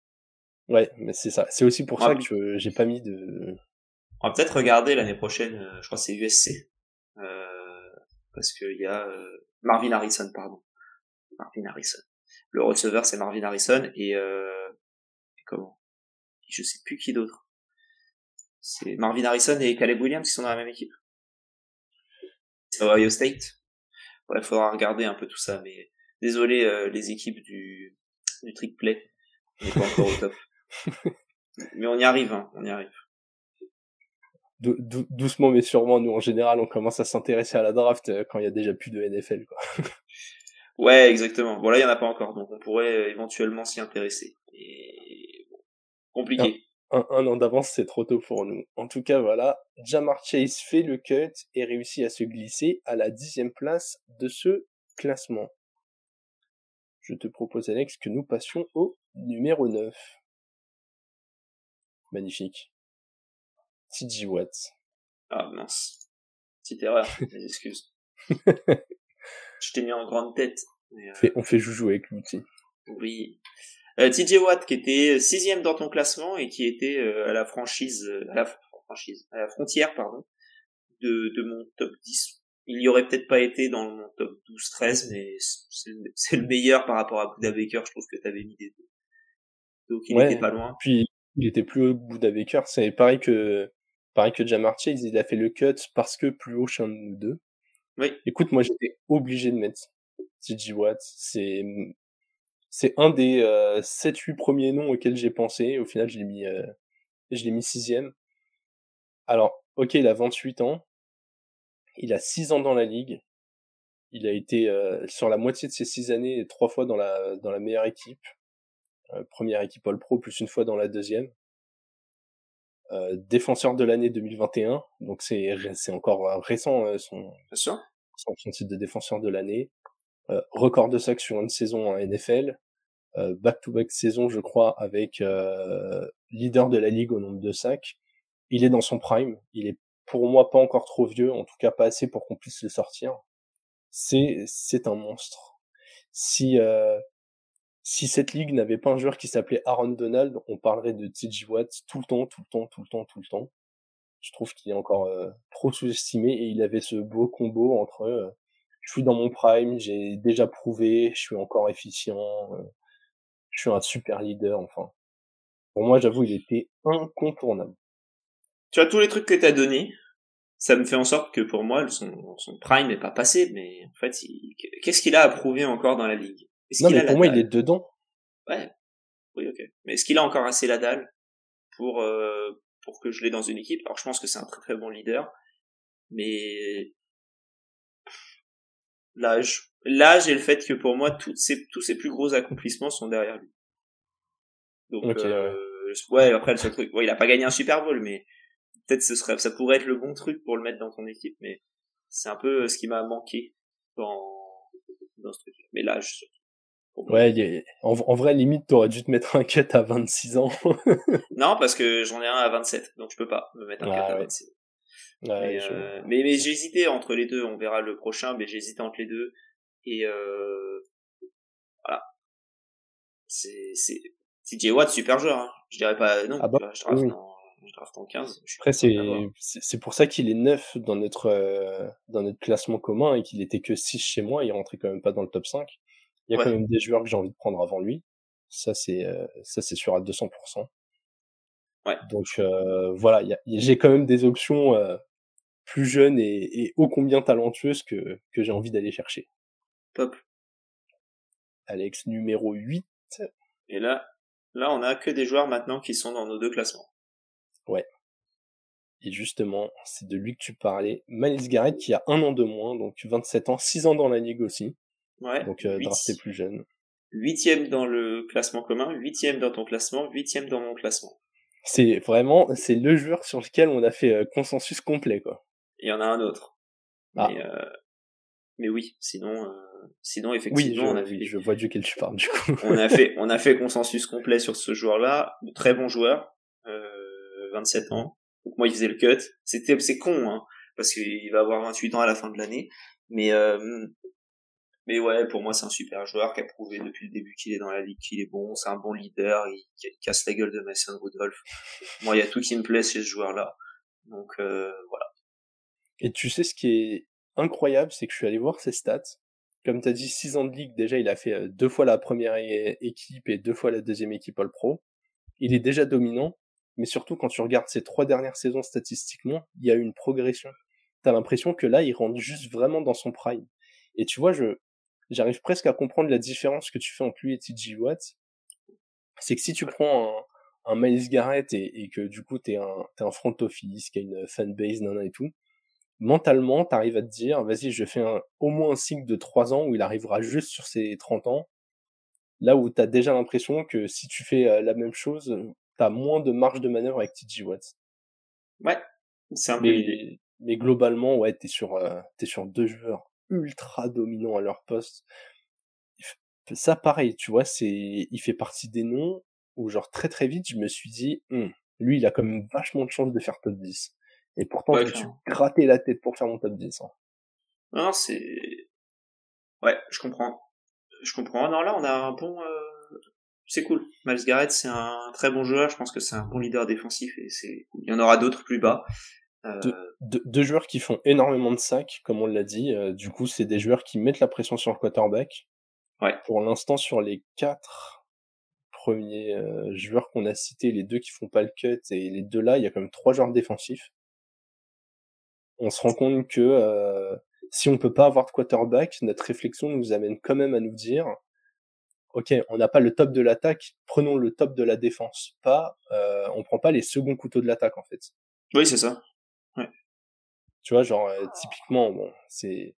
Ouais, mais c'est ça. C'est aussi pour ça que j'ai pas mis de. On va peut-être regarder l'année prochaine. Euh, je crois que c'est USC, euh, parce qu'il y a euh, Marvin Harrison, pardon. Marvin Harrison. Le receveur, c'est Marvin Harrison et, euh, et comment? Je sais plus qui d'autre. C'est Marvin Harrison et Caleb Williams qui sont dans la même équipe. C'est Ohio State. Ouais, il faudra regarder un peu tout ça, mais désolé euh, les équipes du, du trick play, on n'est pas encore au top. (laughs) mais on y arrive, hein, on y arrive. doucement mais sûrement, nous en général, on commence à s'intéresser à la draft euh, quand il y a déjà plus de NFL. Quoi. (laughs) ouais, exactement. Bon là, il y en a pas encore, donc on pourrait euh, éventuellement s'y intéresser. Et bon, compliqué un, an d'avance, c'est trop tôt pour nous. En tout cas, voilà, Jamar Chase fait le cut et réussit à se glisser à la dixième place de ce classement. Je te propose, Alex, que nous passions au numéro 9. Magnifique. TJ Watt. Ah mince. Petite erreur, (laughs) mes excuses. Je t'ai mis en grande tête. Euh, on fait joujou avec l'outil. Oui. Euh, TJ Watt qui était sixième dans ton classement et qui était euh, à la franchise, à la franchise, à la frontière pardon, de, de mon top 10. Il y aurait peut-être pas été dans mon top 12-13, mais c'est le meilleur par rapport à Buda Baker. Je trouve que tu avais mis des deux. Donc il était pas loin. Puis il était plus haut que Buda Baker. C'est pareil que pareil que Jamar Chase, il a fait le cut parce que plus haut chez un de nous deux. Oui. Écoute, moi j'étais obligé de mettre TJ Watt. C'est c'est un des euh, 7-8 premiers noms auxquels j'ai pensé. Au final, je l'ai mis, euh, je l'ai mis sixième. Alors, ok, il a 28 ans. Il a 6 ans dans la ligue. Il a été euh, sur la moitié de ces 6 années trois fois dans la dans la meilleure équipe. Euh, première équipe All Pro plus une fois dans la deuxième. Euh, défenseur de l'année 2021, donc c'est c'est encore récent son, son, son titre de défenseur de l'année. Euh, record de sacs sur une saison en NFL, euh, back-to-back saison, je crois, avec euh, leader de la ligue au nombre de sacs. Il est dans son prime. Il est pour moi pas encore trop vieux, en tout cas pas assez pour qu'on puisse le sortir. C'est c'est un monstre. Si euh, si cette ligue n'avait pas un joueur qui s'appelait Aaron Donald, on parlerait de TJ Watt tout le temps, tout le temps, tout le temps, tout le temps. Je trouve qu'il est encore trop sous-estimé et il avait ce beau combo entre je suis dans mon prime, j'ai déjà prouvé, je suis encore efficient, euh, je suis un super leader, enfin. Pour moi, j'avoue, il était incontournable. Tu as tous les trucs que t'as donné, ça me fait en sorte que pour moi, son, son prime n'est pas passé, mais en fait, qu'est-ce qu'il a à prouver encore dans la ligue? Non, mais pour moi, il est dedans. Ouais. Oui, ok. Mais est-ce qu'il a encore assez la dalle pour euh, pour que je l'ai dans une équipe? Alors, je pense que c'est un très très bon leader, mais l'âge. L'âge et le fait que pour moi, toutes ces, tous ses plus gros accomplissements sont derrière lui. Donc, euh, ouais. après, le seul truc, ouais, il a pas gagné un Super Bowl, mais peut-être ce serait, ça pourrait être le bon truc pour le mettre dans ton équipe, mais c'est un peu ce qui m'a manqué dans, dans ce truc. Mais là, je... Ouais, en, en, vrai, limite, t'aurais dû te mettre un cut à 26 ans. (laughs) (laughs) non, parce que j'en ai un à 27, donc je peux pas me mettre un cut à 26. mais, euh, mais, mais j'ai hésité entre les deux, on verra le prochain, mais j'ai hésité entre les deux. Et euh, voilà. C'est, c'est, TJ Watt, super joueur, hein. Je dirais pas non, ah bah, je en, je draft en 15. Après, c'est, c'est pour ça qu'il est neuf dans notre, euh, dans notre classement commun et qu'il était que 6 chez moi, il rentrait quand même pas dans le top 5. Il y a quand même des joueurs que j'ai envie de prendre avant lui. Ça, c'est, euh, ça, c'est sûr à 200%. Ouais. Donc, euh, voilà, j'ai quand même des options, euh, plus jeunes et, et ô combien talentueuses que, que j'ai envie d'aller chercher. Top. Alex numéro 8. Et là, là, on a que des joueurs maintenant qui sont dans nos deux classements. Ouais. Et justement, c'est de lui que tu parlais. Miles Garrett qui a un an de moins, donc 27 ans, 6 ans dans la ligue aussi. Ouais. Donc euh, drafté plus jeune. Huitième dans le classement commun, huitième dans ton classement, huitième dans mon classement. C'est vraiment, c'est le joueur sur lequel on a fait euh, consensus complet, quoi. Il y en a un autre. Ah. Mais, euh, mais oui, sinon, euh, sinon effectivement, oui, je, on a fait, je vois duquel tu parles du coup. on a (laughs) fait, on a fait consensus complet sur ce joueur-là, très bon joueur, 27 ans. Donc moi, il faisait le cut. C'était, c'est con, hein, parce qu'il va avoir 28 ans à la fin de l'année. Mais mais ouais, pour moi, c'est un super joueur qui a prouvé depuis le début qu'il est dans la ligue, qu'il est bon, c'est un bon leader, il, casse la gueule de Mason Rudolph. moi, il y a tout qui me plaît chez ce joueur-là. Donc euh, voilà. Et tu sais ce qui est incroyable, c'est que je suis allé voir ses stats. Comme tu as dit, 6 ans de ligue, déjà, il a fait euh, deux fois la première équipe et deux fois la deuxième équipe All Pro. Il est déjà dominant, mais surtout quand tu regardes ses trois dernières saisons statistiquement, il y a une progression. T'as l'impression que là, il rentre juste vraiment dans son prime. Et tu vois, je, j'arrive presque à comprendre la différence que tu fais entre lui et TJ Watt. C'est que si tu prends un, un Miles Garrett et, et, que du coup t'es un, t'es un front office, qui a une fanbase, nana et tout, mentalement t'arrives à te dire, vas-y, je fais un, au moins un cycle de 3 ans où il arrivera juste sur ses 30 ans, là où t'as déjà l'impression que si tu fais euh, la même chose, t'as moins de marge de manœuvre avec TJ Watt. Ouais, c'est un peu mais, mais globalement, ouais, t'es sur, euh, t'es sur deux joueurs ultra dominants à leur poste. Ça, pareil, tu vois, c'est, il fait partie des noms où, genre, très très vite, je me suis dit, «Hum, lui, il a quand même vachement de chance de faire top 10. Et pourtant, je me suis gratté la tête pour faire mon top 10. Hein. Non, c'est, ouais, je comprends. Je comprends. Non, là, on a un bon, euh, c'est cool. Miles Garrett, c'est un très bon joueur. Je pense que c'est un bon leader défensif et c'est, il y en aura d'autres plus bas. Euh, deux, joueurs qui font énormément de sacs, comme on l'a dit. Euh, du coup, c'est des joueurs qui mettent la pression sur le quarterback. Ouais. Pour l'instant, sur les quatre premiers euh, joueurs qu'on a cités, les deux qui font pas le cut et les deux là, il y a quand même trois joueurs défensifs. On se rend compte que si on peut pas avoir de quarterback, notre réflexion nous amène quand même à nous dire ok, on n'a pas le top de l'attaque, prenons le top de la défense. Pas, euh, on prend pas les seconds couteaux de l'attaque en fait. Oui, c'est ça. Tu vois, genre, euh, typiquement, bon, c'est,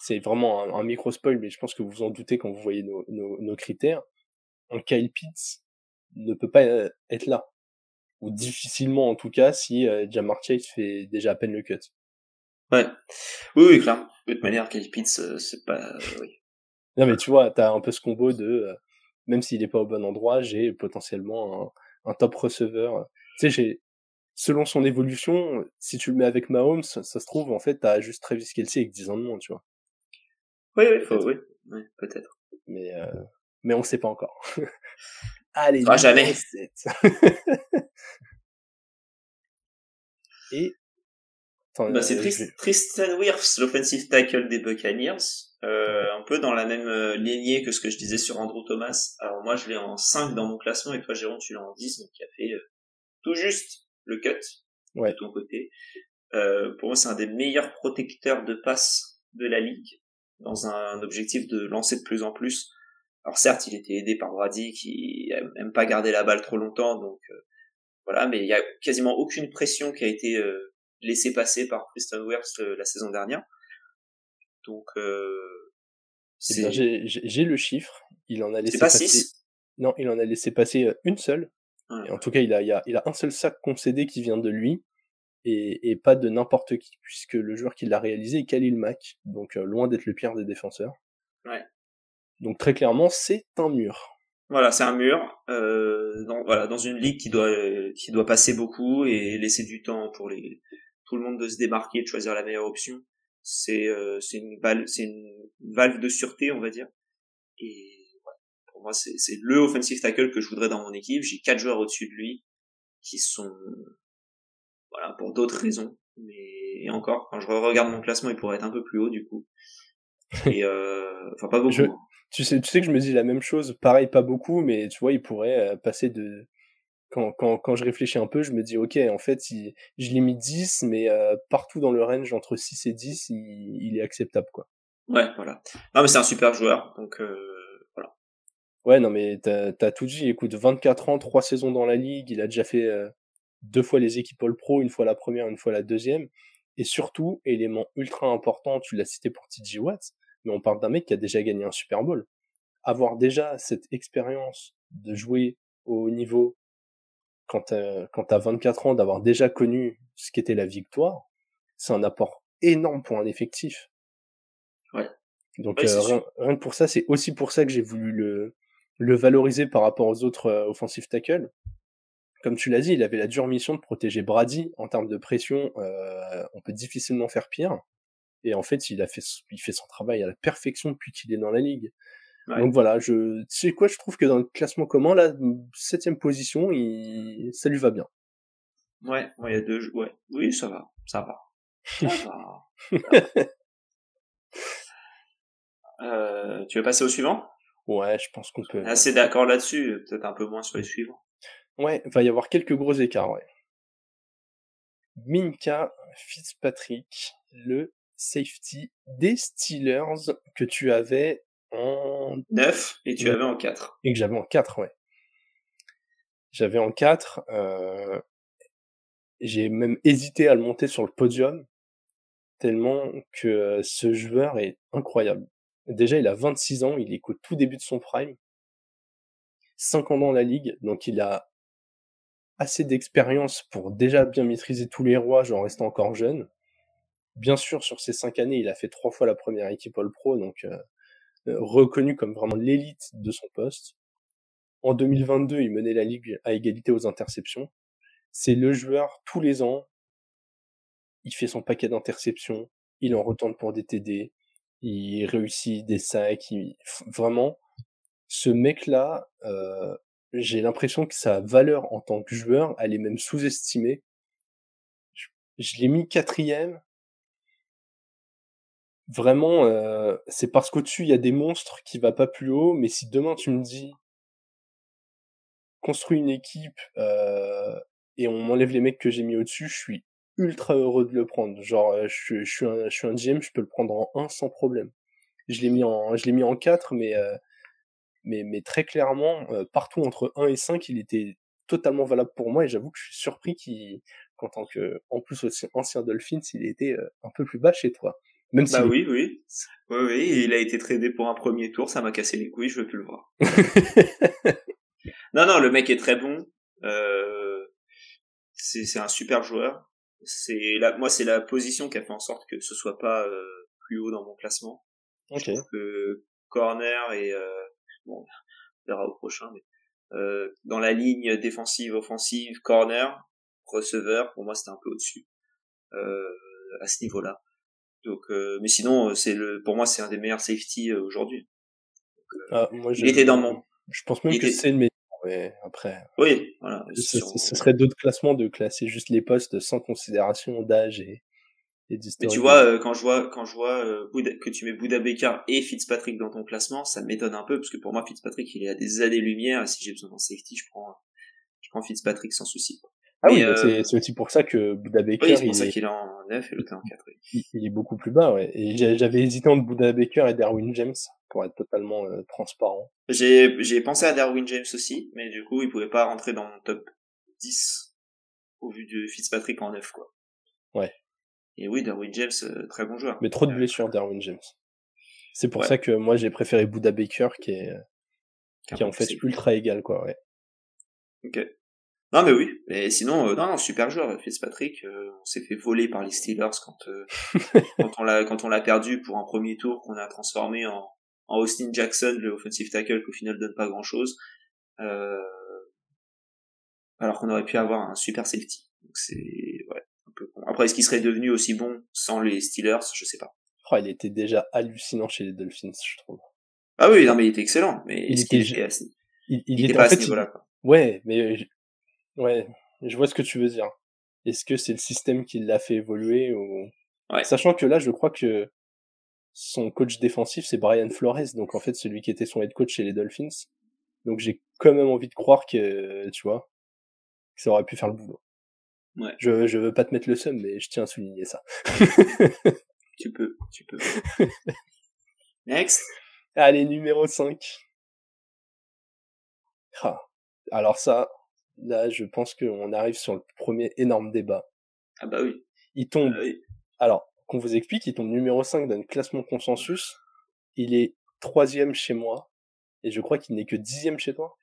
c'est vraiment un, micro spoil, mais je pense que vous vous en doutez quand vous voyez nos, nos, nos critères. Un Kyle Pitts ne peut pas euh, être là. Ou difficilement, en tout cas, si euh, Jamar Chase fait déjà à peine le cut. Ouais. Oui, oui, clairement. De toute manière, Kyle Pitts, euh, c'est pas, oui. Non, mais tu vois, t'as un peu ce combo de, même s'il est pas au bon endroit, j'ai potentiellement un, un top receveur. Tu sais, j'ai, selon son évolution, si tu le mets avec Mahomes, ça, se trouve, en fait, t'as juste Travis Kelsey avec 10 ans de moins, tu vois. Oui, oui, faut, oui, oui peut-être. Mais, euh, mais on sait pas encore. (laughs) Allez, ah, jamais. (laughs) Et bah, c'est euh, Tristan Wirfs, l'offensive tackle des Buccaneers, euh, un peu dans la même euh, lignée que ce que je disais sur Andrew Thomas. Alors moi, je l'ai en 5 dans mon classement, et toi, Jérôme, tu l'as en 10, donc il a fait euh, tout juste le cut ouais. de ton côté. Euh, pour moi, c'est un des meilleurs protecteurs de passe de la ligue dans un objectif de lancer de plus en plus. Alors certes, il était aidé par Brady qui aime pas garder la balle trop longtemps, donc euh, voilà, mais il y a quasiment aucune pression qui a été euh, laissée passer par Kristen Wirfs la saison dernière. Donc eh ben, j'ai le chiffre, il en a laissé passer. Non, il en a laissé passer une seule en tout cas, il a, il, a, il a un seul sac concédé qui vient de lui, et, et pas de n'importe qui, puisque le joueur qui l'a réalisé est Khalil Mack, donc euh, loin d'être le pire des défenseurs. Ouais. Donc très clairement, c'est un mur. Voilà, c'est un mur. Euh, dans, voilà, dans une ligue qui doit qui doit passer beaucoup et laisser du temps pour les tout le monde de se démarquer, de choisir la meilleure option. C'est euh, c'est une valve c'est une valve de sûreté, on va dire. Et pour moi, c'est c'est le offensive tackle que je voudrais dans mon équipe. J'ai quatre joueurs au-dessus de lui qui sont voilà pour d'autres raisons. Mais encore, quand je regarde mon classement, il pourrait être un peu plus haut du coup. (laughs) Et euh, enfin pas beaucoup. Hein. Tu sais, tu sais que je me dis la même chose. Pareil, pas beaucoup, mais tu vois, il pourrait euh, passer de. Quand, quand, quand je réfléchis un peu, je me dis, ok, en fait, il, je l'ai mis 10, mais euh, partout dans le range entre 6 et 10, il, il est acceptable, quoi. Ouais, voilà. Non, mais c'est un super joueur, donc euh, voilà. Ouais, non, mais t'as as tout dit. Écoute, 24 ans, 3 saisons dans la ligue, il a déjà fait euh, deux fois les équipes All Pro, une fois la première, une fois la deuxième. Et surtout, élément ultra important, tu l'as cité pour TJ Watts, mais on parle d'un mec qui a déjà gagné un Super Bowl. Avoir déjà cette expérience de jouer au niveau quand t'as, quand t'as 24 ans, d'avoir déjà connu ce qu'était la victoire, c'est un apport énorme pour un effectif. Ouais. Donc euh, rien, que pour ça, c'est aussi pour ça que j'ai voulu le, le valoriser par rapport aux autres euh, offensive tackles. Comme tu l'as dit, il avait la dure mission de protéger Brady en termes de pression. Euh, on peut difficilement faire pire. Et en fait, il a fait, il fait son travail à la perfection depuis qu'il est dans la ligue. Donc voilà, je, tu sais quoi, je trouve que dans le classement commun, la septième position, il, ça lui va bien. Ouais, il y a deux, ouais, oui, ça va, ça va. Ça (laughs) va. euh, tu veux passer au suivant? Ouais, je pense qu'on peut. Assez d'accord là-dessus, peut-être un peu moins sur les suivants. Ouais, il va y avoir quelques gros écarts, ouais. Minka Fitzpatrick, le safety des Steelers que tu avais en 9 et tu avais en 4. Et que j'avais en 4, ouais. J'avais en 4. Euh... J'ai même hésité à le monter sur le podium tellement que ce joueur est incroyable. Déjà, il a 26 ans, il est au tout début de son prime. 5 ans dans la ligue, donc il a assez d'expérience pour déjà bien maîtriser tous les rois en restant encore jeune. Bien sûr, sur ces cinq années, il a fait trois fois la première équipe All Pro, donc euh, euh, reconnu comme vraiment l'élite de son poste. En 2022, il menait la ligue à égalité aux interceptions. C'est le joueur tous les ans. Il fait son paquet d'interceptions, il en retourne pour des TD, il réussit des sacs, vraiment. Ce mec-là, euh, j'ai l'impression que sa valeur en tant que joueur, elle est même sous-estimée. je l'ai mis quatrième vraiment, euh, c'est parce qu'au-dessus, il y a des monstres qui va pas plus haut, mais si demain tu me dis, construis une équipe euh, et on m'enlève les mecs que j'ai mis au-dessus, je suis ultra heureux de le prendre. Genre, euh, je, je, suis un, je suis un GM, je peux le prendre en 1 sans problème. Je l'ai mis en, je l'ai mis en 4, mais, euh, mais, mais très clairement, euh, partout entre 1 et 5, il était totalement valable pour moi et j'avoue que je suis surpris qu'il, qu'en tant que, en plus aussi ancien Dolphins, il était un peu plus bas chez toi. Même bah oui, oui. Oui, oui, il a été tradé pour un premier tour, ça m'a cassé les couilles, je veux plus le voir. (laughs) non, non, le mec est très bon. Euh, c'est un super joueur. C'est la, moi, c'est la position qui a fait en sorte que ce soit pas euh, plus haut dans mon classement. Ok. Que corner et euh, bon, on verra au prochain. Mais, euh, dans la ligne défensive, offensive, corner, receveur, pour moi, c'était un peu au-dessus euh, à ce niveau-là. Donc, euh, mais sinon, euh, c'est le, pour moi, c'est un des meilleurs safety euh, aujourd'hui. Ah, il était dans mon. Je pense même que c'est le meilleur. Après. Oui, voilà. Ce, serait d'autres classements de classer juste les postes sans considération d'âge et, et Mais tu vois, quand je vois, quand je vois que tu mets Bouda Baker et Fitzpatrick dans ton classement, ça m'étonne un peu parce que pour moi, Fitzpatrick, il est à des années-lumière. Si j'ai besoin d'un safety, je prends, je prends Fitzpatrick sans souci. Ah oui, euh, c'est aussi pour ça que Bouddha Baker. Oui, c'est pour ça qu'il est en 9 et l'autre en 4. Il, est beaucoup plus bas, ouais. Et j'avais hésité entre Bouddha Baker et Darwin James, pour être totalement euh, transparent. J'ai pensé à Darwin James aussi, mais du coup, il pouvait pas rentrer dans mon top 10 au vu de Fitzpatrick en 9, quoi. Ouais. Et oui, Darwin James, euh, très bon joueur. Mais trop de blessures, Darwin James. C'est pour ça que moi, j'ai préféré Bouddha Baker, qui est, qui est en fait ultra égal, quoi, ouais. Ok. Non mais oui, mais sinon euh, non, non super joueur Fitzpatrick, euh, on s'est fait voler par les Steelers quand euh, (laughs) quand on l'a quand on l'a perdu pour un premier tour qu'on a transformé en en Austin Jackson, le offensive tackle, qu'au final donne pas grand chose. Euh, alors qu'on aurait pu avoir un super safety. Donc c'est ouais, un peu Après, est-ce qu'il serait devenu aussi bon sans les Steelers? Je sais pas. Oh, il était déjà hallucinant chez les Dolphins, je trouve. Ah oui, non, mais il était excellent. Mais il était, il, il, il, était, pas à ce niveau-là. Ouais, mais ouais, je vois ce que tu veux dire. Est-ce que c'est le système qui l'a fait évoluer ou ouais. sachant que là, je crois que son coach défensif c'est Brian Flores, donc en fait celui qui était son head coach chez les Dolphins. Donc j'ai quand même envie de croire que tu vois, que ça aurait pu faire le boulot. Ouais. Je je veux pas te mettre le seum, mais je tiens à souligner ça. (laughs) tu peux, tu peux. (laughs) Next. Allez, numéro 5. Ah. Alors ça, là, je pense qu'on arrive sur le premier énorme débat. Ah bah oui. Il tombe. Ah Alors, qu'on vous explique, il tombe numéro 5 dans le classement consensus. Il est troisième chez moi. Et je crois qu'il n'est que dixième chez toi.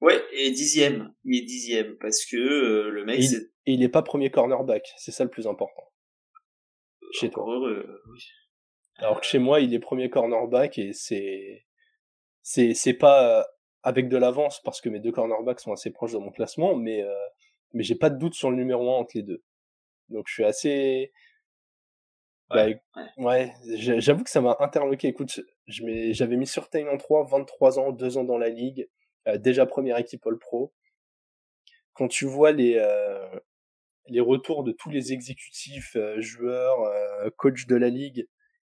Ouais, et dixième. Il est dixième parce que euh, le mec. Et il, il est pas premier cornerback. C'est ça le plus important. Chez toi. Heureux, oui. Alors que chez moi, il est premier cornerback et c'est c'est c'est pas avec de l'avance parce que mes deux cornerbacks sont assez proches de mon classement, mais euh, mais j'ai pas de doute sur le numéro 1 entre les deux. Donc je suis assez ouais, bah, ouais. j'avoue que ça m'a interloqué. Écoute, j'avais mis sur en 3, 23 ans, 2 ans dans la ligue, euh, déjà première équipe All Pro. Quand tu vois les euh, les retours de tous les exécutifs, euh, joueurs, euh, coachs de la ligue,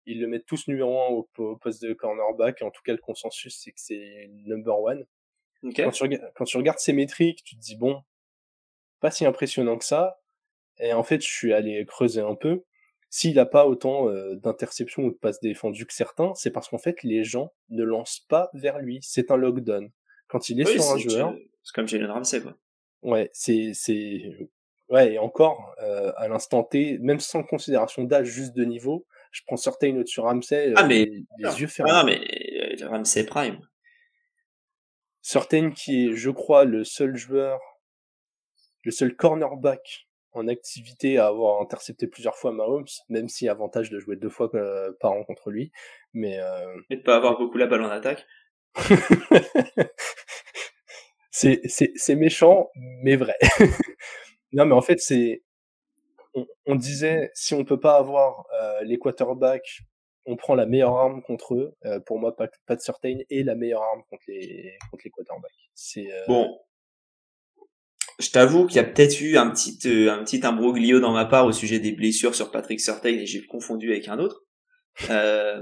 ils le mettent tous numéro 1 au, poste de cornerback. En tout cas, le consensus, c'est que c'est number one. Quand, tu quand tu regardes ces métriques, tu te dis, bon, pas si impressionnant que ça. Et en fait, je suis allé creuser un peu. S'il n'a pas autant euh, d'interceptions ou de passes défendues que certains, c'est parce qu'en fait, les gens ne lancent pas vers lui. C'est un lockdown. Quand il est sur un joueur... C'est comme Jalen Ramsey, quoi. Ouais, c'est, c'est, ouais, et encore, euh, à l'instant T, même sans considération d'âge, juste de niveau, je prends Certain au sur Ramsey, ah, mais, les, yeux fermés. Ah, mais euh, Ramsey Prime. Certain qui est, je crois, le seul joueur, le seul cornerback en activité à avoir intercepté plusieurs fois Mahomes, même si avantage de jouer deux fois euh, par an contre lui. Mais euh... Et de pas avoir beaucoup la balle en attaque. (laughs) c'est c'est méchant, mais vrai. (laughs) non, mais en fait c'est on, disait si on peut pas avoir euh, les quarterbacks, on prend la meilleure arme contre eux. Euh, pour moi, Pat, Pat Certain est la meilleure arme contre les contre les quarterbacks. C'est euh, bon je t'avoue qu'il y a peut-être eu un petit euh, un petit imbroglio dans ma part au sujet des blessures sur Patrick Surtain et j'ai confondu avec un autre. Euh,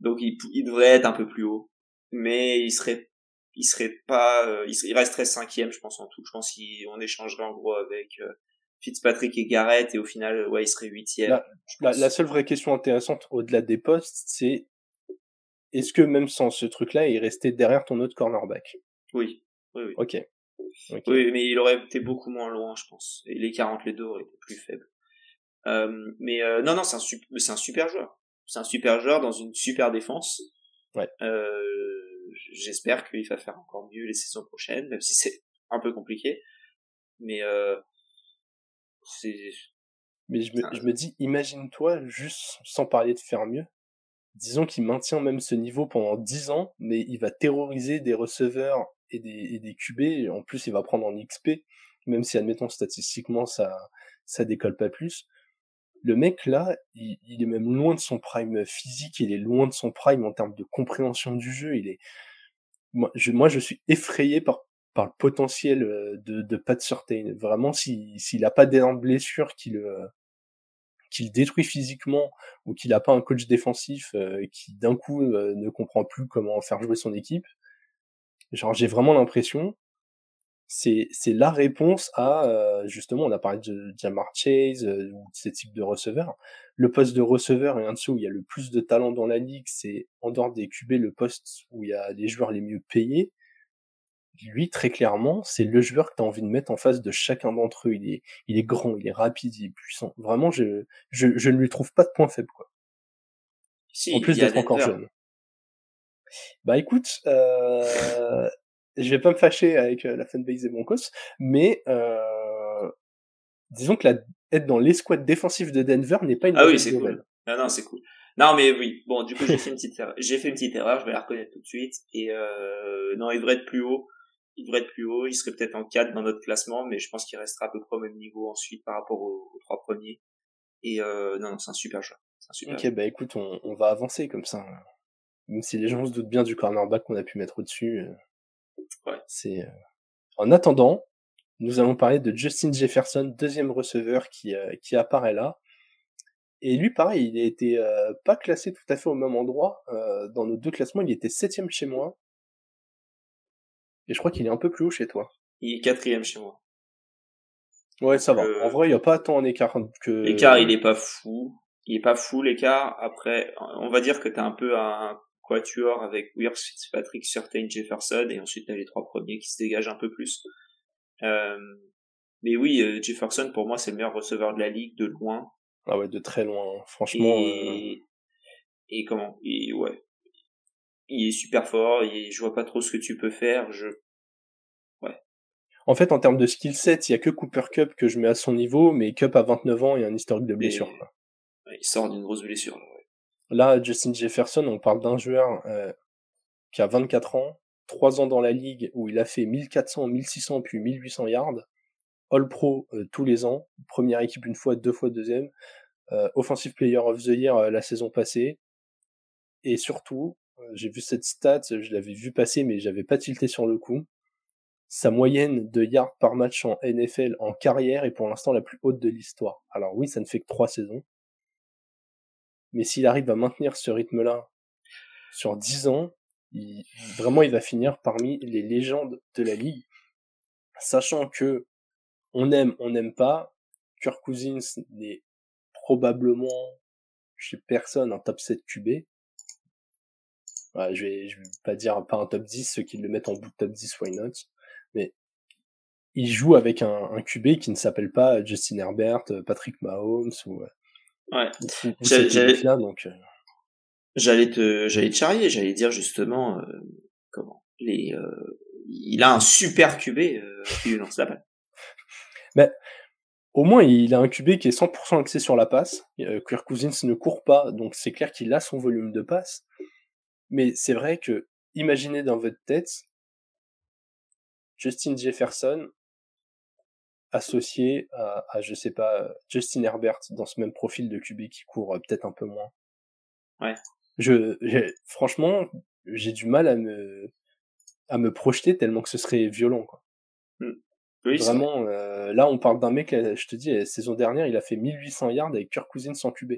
donc il, il, devrait être un peu plus haut, mais il serait il serait pas euh, il, il, resterait cinquième je pense en tout. Je pense qu'on échangerait en gros avec euh, Fitzpatrick et Garrett et au final ouais il serait huitième. La, la, seule vraie question intéressante au-delà des postes c'est est-ce que même sans ce truc-là il restait derrière ton autre cornerback? Oui. Oui, oui. Ok. Oui, mais il aurait été beaucoup moins loin, je pense. Et les 40 les deux auraient été plus faibles. Euh, mais euh, non, non, c'est un, c'est un super joueur. C'est un super joueur dans une super défense. Ouais. Euh, j'espère qu'il va faire encore mieux les saisons prochaines, même si c'est un peu compliqué. Mais euh, c'est. Mais je me, je me dis, imagine-toi, juste sans parler de faire mieux, disons qu'il maintient même ce niveau pendant 10 ans, mais il va terroriser des receveurs et des, et des QB. En plus, il va prendre en XP, même si, admettons, statistiquement, ça, ça décolle pas plus. Le mec, là, il, il, est même loin de son prime physique, il est loin de son prime en termes de compréhension du jeu. Il est, moi, je, moi, je suis effrayé par, par le potentiel euh, de, de Pat Surtain. Vraiment, s'il si, a pas d'énormes blessures qui le, qu'il détruit physiquement ou qu'il a pas un coach défensif euh, qui d'un coup euh, ne comprend plus comment faire jouer son équipe, Genre, j'ai vraiment l'impression, c'est c'est la réponse à euh, justement, on a parlé de Jamar Chase euh, ou de ces types de receveurs. Le poste de receveur et en dessous où il y a le plus de talent dans la ligue, c'est en dehors des QB le poste où il y a les joueurs les mieux payés. Lui, très clairement, c'est le joueur que tu as envie de mettre en face de chacun d'entre eux. Il est, il est grand, il est rapide, il est puissant. Vraiment, je, je, je ne lui trouve pas de point faible, quoi. Si, en plus d'être encore jeune. Bah écoute, euh, je vais pas me fâcher avec euh, la fanbase des Broncos, mais euh, disons que la, être dans l'escouade défensive de Denver n'est pas une ah oui c'est cool. Ah non c'est cool. Non, mais oui. Bon, du coup, j'ai fait une petite erreur. J'ai fait une petite erreur. Je vais la reconnaître tout de suite. Et euh, non, il devrait être plus haut. Il devrait être plus haut. Il serait peut-être en 4 dans notre classement, mais je pense qu'il restera à peu près au même niveau ensuite par rapport aux, trois premiers. Et euh, non, non, c'est un super. Un super ok, bah écoute, on, on, va avancer comme ça. Même si les gens se doutent bien du cornerback qu'on a pu mettre au-dessus. Euh, ouais. C'est. Euh, en attendant, nous allons parler de Justin Jefferson, deuxième receveur qui, qui apparaît là. Et lui, pareil, il a été pas classé tout à fait au même endroit. Dans nos deux classements, il était septième chez moi. Et je crois qu'il est un peu plus haut chez toi. Il est quatrième chez moi. Ouais, ça va. En vrai, il n'y a pas tant en écart que... L'écart, il est pas fou. Il est pas fou, l'écart. Après, on va dire que t'as un peu un quatuor avec Wirtz, Fitzpatrick, Certain, Jefferson, et ensuite t'as les trois premiers qui se dégagent un peu plus. Euh, mais oui, euh, Jefferson, pour moi, c'est le meilleur receveur de la ligue, de loin. Ah ouais, de très loin, franchement. Et, euh, et comment? Et Ouais. Il est super fort, et je vois pas trop ce que tu peux faire. Je... Ouais. En fait, en termes de skill set, il y a que Cooper Cup que je mets à son niveau, mais Cup a 29 ans et un historique de blessure. Il sort d'une grosse blessure. Là, Là, Justin Jefferson, on parle d'un joueur euh, qui a 24 ans, 3 ans dans la ligue où il a fait 1400, 1600 puis 1800 yards. All Pro euh, tous les ans, première équipe une fois, deux fois deuxième, euh, Offensive Player of the Year euh, la saison passée, et surtout, j'ai vu cette stat, je l'avais vu passer mais j'avais pas tilté sur le coup, sa moyenne de yards par match en NFL en carrière est pour l'instant la plus haute de l'histoire. Alors oui, ça ne fait que trois saisons, mais s'il arrive à maintenir ce rythme-là sur 10 ans, vraiment il va finir parmi les légendes de la ligue, sachant que on aime, on n'aime pas. Kirk Cousins n'est probablement chez personne un top 7 QB. Je vais, je vais pas dire pas un top 10, ceux qui le mettent en bout de top 10, why not? Mais il joue avec un, un QB qui ne s'appelle pas Justin Herbert, Patrick Mahomes ou. Ouais. J'allais donc. Euh. J'allais te, j'allais te charrier, j'allais dire justement euh, comment? Les. Euh, il a un super QB qui lui lance la balle. (laughs) Mais au moins, il a un QB qui est 100% axé sur la passe. Euh, Kirk Cousins ne court pas, donc c'est clair qu'il a son volume de passe. Mais c'est vrai que, imaginez dans votre tête, Justin Jefferson associé à, à, je sais pas, Justin Herbert dans ce même profil de QB qui court euh, peut-être un peu moins. Ouais. Je, franchement, j'ai du mal à me, à me projeter tellement que ce serait violent, quoi. Hmm. Vraiment, euh, là, on parle d'un mec, je te dis, la saison dernière, il a fait 1800 yards avec Kirk Cousins sans QB.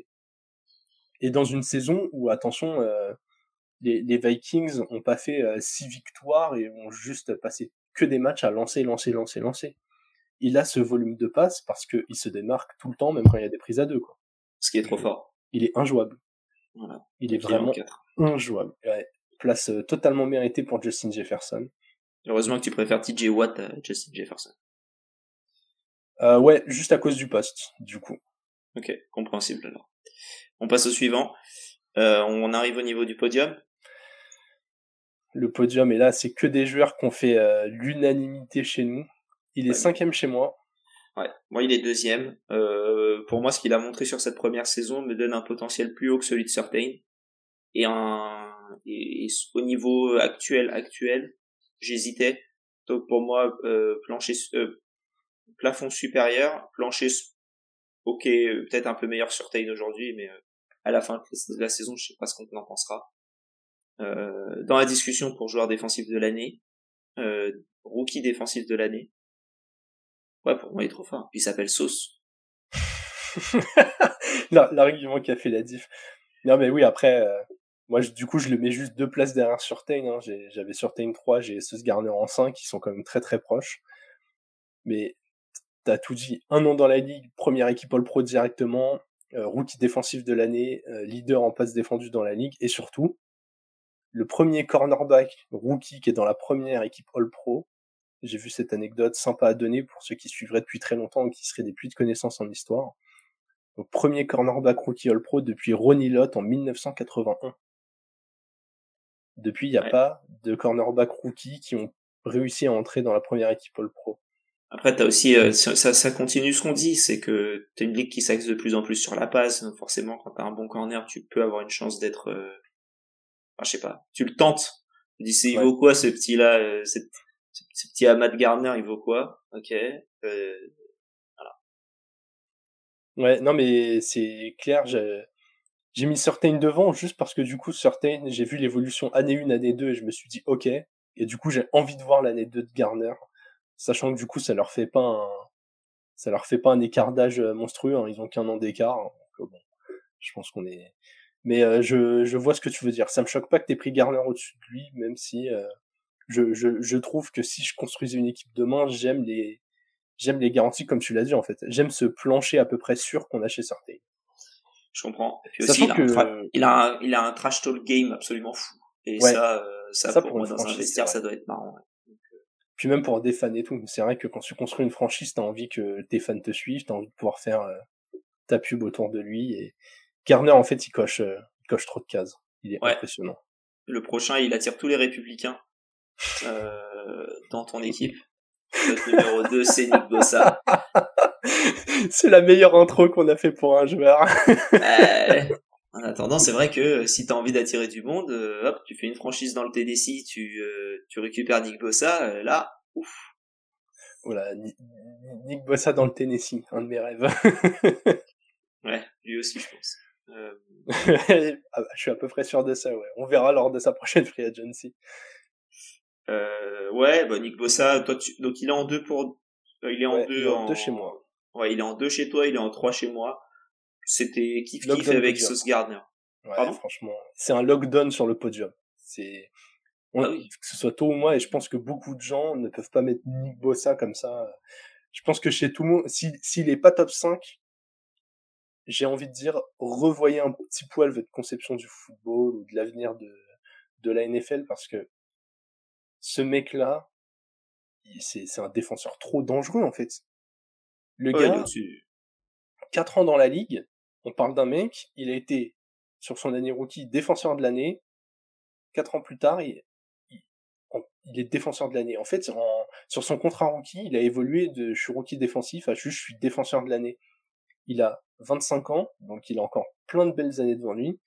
Et dans une saison où, attention, euh, les, les, Vikings ont pas fait euh, six victoires et ont juste passé que des matchs à lancer, lancer, lancer, lancer. Il a ce volume de passe parce qu'il se démarque tout le temps, même quand il y a des prises à deux, quoi. Ce qui est trop fort. Il est injouable. Voilà. Il est vraiment injouable. Place totalement méritée pour Justin Jefferson. Heureusement que tu préfères TJ Watt à Justin Jefferson. Euh, ouais, juste à cause du poste, du coup. Ok, compréhensible alors. On passe au suivant. Euh, on arrive au niveau du podium. Le podium est là, c'est que des joueurs qui ont fait euh, l'unanimité chez nous. Il est cinquième chez moi. Ouais, moi il est deuxième. Euh, pour moi, ce qu'il a montré sur cette première saison me donne un potentiel plus haut que celui de Certain. Et, un, et au niveau actuel, actuel, j'hésitais. Donc pour moi, euh, plancher, plafond supérieur, plancher, ok, peut-être un peu meilleur sur Tain aujourd'hui, mais à la fin de la saison, je sais pas ce qu'on en pensera. Dans la discussion pour joueur défensif de l'année, rookie défensif de l'année. Ouais, pour moi, il est trop fort. il s'appelle Sauce. (laughs) L'argument qui a fait la diff. Non, mais oui, après, moi, du coup, je le mets juste deux places derrière Surtain. Hein. J'avais Surtain 3, j'ai Sus Garner en 5, qui sont quand même très très proches. Mais t'as tout dit. Un an dans la ligue, première équipe All-Pro directement, euh, rookie défensif de l'année, euh, leader en passe défendue dans la ligue, et surtout, le premier cornerback rookie qui est dans la première équipe All-Pro. J'ai vu cette anecdote sympa à donner pour ceux qui suivraient depuis très longtemps et qui seraient des puits de connaissances en histoire. Donc, premier cornerback rookie All-Pro depuis Ronnie Lott en 1981. Depuis, il n'y a pas de cornerback rookie qui ont réussi à entrer dans la première équipe All Pro. Après, t'as aussi, euh, ça, ça continue ce qu'on dit, c'est que t'as une ligue qui s'axe de plus en plus sur la passe, donc forcément, quand t'as un bon corner, tu peux avoir une chance d'être, euh... enfin, je sais pas, tu le tentes. Tu dis, c'est, il vaut quoi, ce petit-là, euh, ce, petit Ahmad Gardner, il vaut quoi? Ok, euh, voilà. Ouais, non, mais c'est clair, j'ai, j'ai mis Certain devant juste parce que du coup, Certain, j'ai vu l'évolution année 1, année 2 et je me suis dit, ok. Et du coup, j'ai envie de voir l'année 2 de Garner sachant que du coup ça leur fait pas un ça leur fait pas un écart d'âge euh, monstrueux hein. ils ont qu'un an d'écart hein. donc, bon je pense qu'on est mais euh, je, je vois ce que tu veux dire. Ça me choque pas que t'aies pris Garner au-dessus de lui même si euh, je, je, je trouve que si je construisais une équipe demain j'aime les j'aime les garanties comme tu l'as dit en fait. J'aime ce plancher à peu près sûr qu'on a chez Sarté. Je comprends. Et puis aussi il a, un il, a un, il a un trash talk game absolument fou. Et ça, ça, pour, moi dans un vestiaire ça doit être marrant puis même pour des fans et tout. C'est vrai que quand tu construis une franchise, t'as envie que tes fans te suivent, t'as envie de pouvoir faire euh, ta pub autour de lui. Et Garner, en fait, il coche, euh, il coche trop de cases. Il est impressionnant. Le prochain, il attire tous les républicains euh, dans ton équipe. (laughs) Numéro 2, c'est Nick Bossa. (laughs) c'est la meilleure intro qu'on a fait pour un joueur. (laughs) En attendant, c'est vrai que si t'as envie d'attirer du monde, euh, hop, tu fais une franchise dans le TDC, tu, euh, tu récupères Nick Bossa, euh, là, ouf. Voilà, Nick Bossa dans le Tennessee, un de mes rêves. ouais, lui aussi, je pense. (laughs) ah bah, je suis à peu près sûr de ça, ouais. On verra lors de sa prochaine free agency. ouais, bah Nick Bossa, toi, tu... donc il est en deux pour, il est en deux, il est en deux chez moi. Ouais, il est en deux chez toi, il est en trois chez moi c'était kiff kiff avec Sauce Gardner. Ouais, franchement, c'est un lockdown sur le podium. C'est ah que ce soit toi ou moi, et je pense que beaucoup de gens ne peuvent pas mettre Nick Bossa comme ça. Je pense que chez tout le monde, s'il si, est pas top 5, j'ai envie de dire, revoyez un petit poil votre conception du football ou de l'avenir de, de la NFL parce que ce mec-là, c'est, c'est un défenseur trop dangereux en fait. Le gars, 4 ans dans la ligue, on parle d'un mec, il a été, sur son année rookie, défenseur de l'année. Quatre ans plus tard, il, il, est défenseur de l'année. En fait, sur son contrat rookie, il a évolué de je suis rookie défensif à juste je suis défenseur de l'année. Il a 25 ans, donc il a encore plein de belles années devant lui.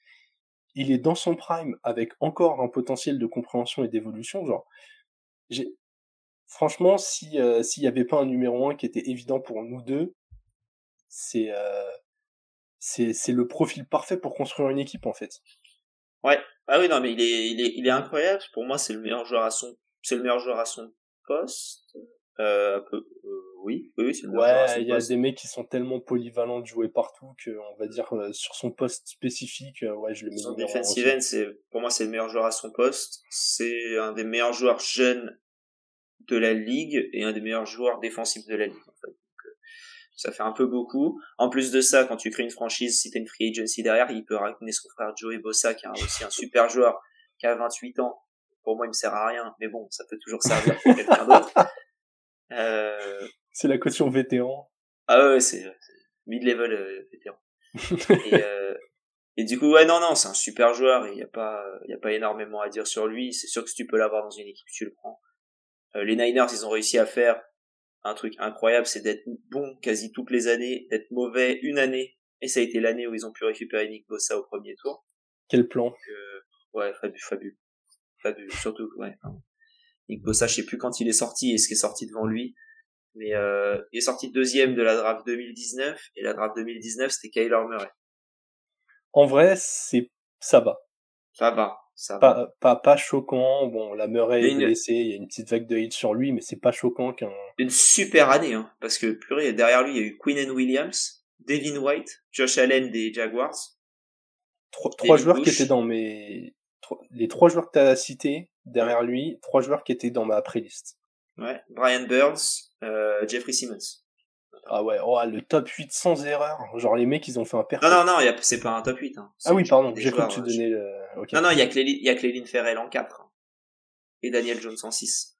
Il est dans son prime avec encore un potentiel de compréhension et d'évolution. Genre, j'ai, franchement, si euh, s'il n'y avait pas un numéro 1 qui était évident pour nous deux, c'est euh, c'est le profil parfait pour construire une équipe en fait. Ouais. Ah oui non mais il est il est il est incroyable. Pour moi c'est le meilleur joueur à son c'est le meilleur joueur à son poste. Euh, peu, euh, oui oui c'est à son il y a des mecs qui sont tellement polyvalents de jouer partout que on va dire euh, sur son poste spécifique euh, ouais je le mets son defensive end c'est pour moi c'est le meilleur joueur à son poste. C'est un des meilleurs joueurs jeunes de la ligue et un des meilleurs joueurs défensifs de la ligue en fait ça fait un peu beaucoup. En plus de ça, quand tu crées une franchise, si t'as une free agency derrière, il peut ramener son frère Joey Bossa, qui est aussi un super joueur, qui a 28 ans. Pour moi, il me sert à rien, mais bon, ça peut toujours servir pour quelqu'un d'autre. (laughs) Euh... C'est la caution vétéran. Ah ouais, c'est mid-level euh, vétéran. et, euh... et du coup, ouais, non, non, c'est un super joueur, il n'y a pas, il y a pas énormément à dire sur lui. C'est sûr que si tu peux l'avoir dans une équipe, tu le prends. Euh, les Niners, ils ont réussi à faire un truc incroyable, c'est d'être bon quasi toutes les années, d'être mauvais une année, et ça a été l'année où ils ont pu récupérer Nick Bossa au premier tour. Quel plan euh, Ouais, fabuleux, fabuleux, fabuleux, surtout, ouais. Nick Bossa, je sais plus quand il est sorti et ce qui est sorti devant lui, mais euh, il est sorti deuxième de la draft 2019, et la draft 2019, c'était Kyler Murray. En vrai, c'est ça va. Ça va pas, pas, pas choquant. Bon, la Murray est blessée, il y a une petite vague de hits sur lui, mais c'est pas choquant qu'un. Une super année, hein, parce que purée, derrière lui, il y a eu Quinn Williams, Devin White, Josh Allen des Jaguars. Trois, trois joueurs qui étaient dans mes. Les trois joueurs que tu as cités derrière lui, trois joueurs qui étaient dans ma playlist. Ouais, Brian Burns, euh, Jeffrey Simmons. Ah ouais, oh, le top 8 sans erreur. Genre les mecs, ils ont fait un perfect. Non, non, non, c'est pas un top 8. Hein. Ah oui, pardon, j'ai cru que tu donnais le... Non, non, il y a Cléline Ferrell en 4. Hein. Et Daniel Jones en 6.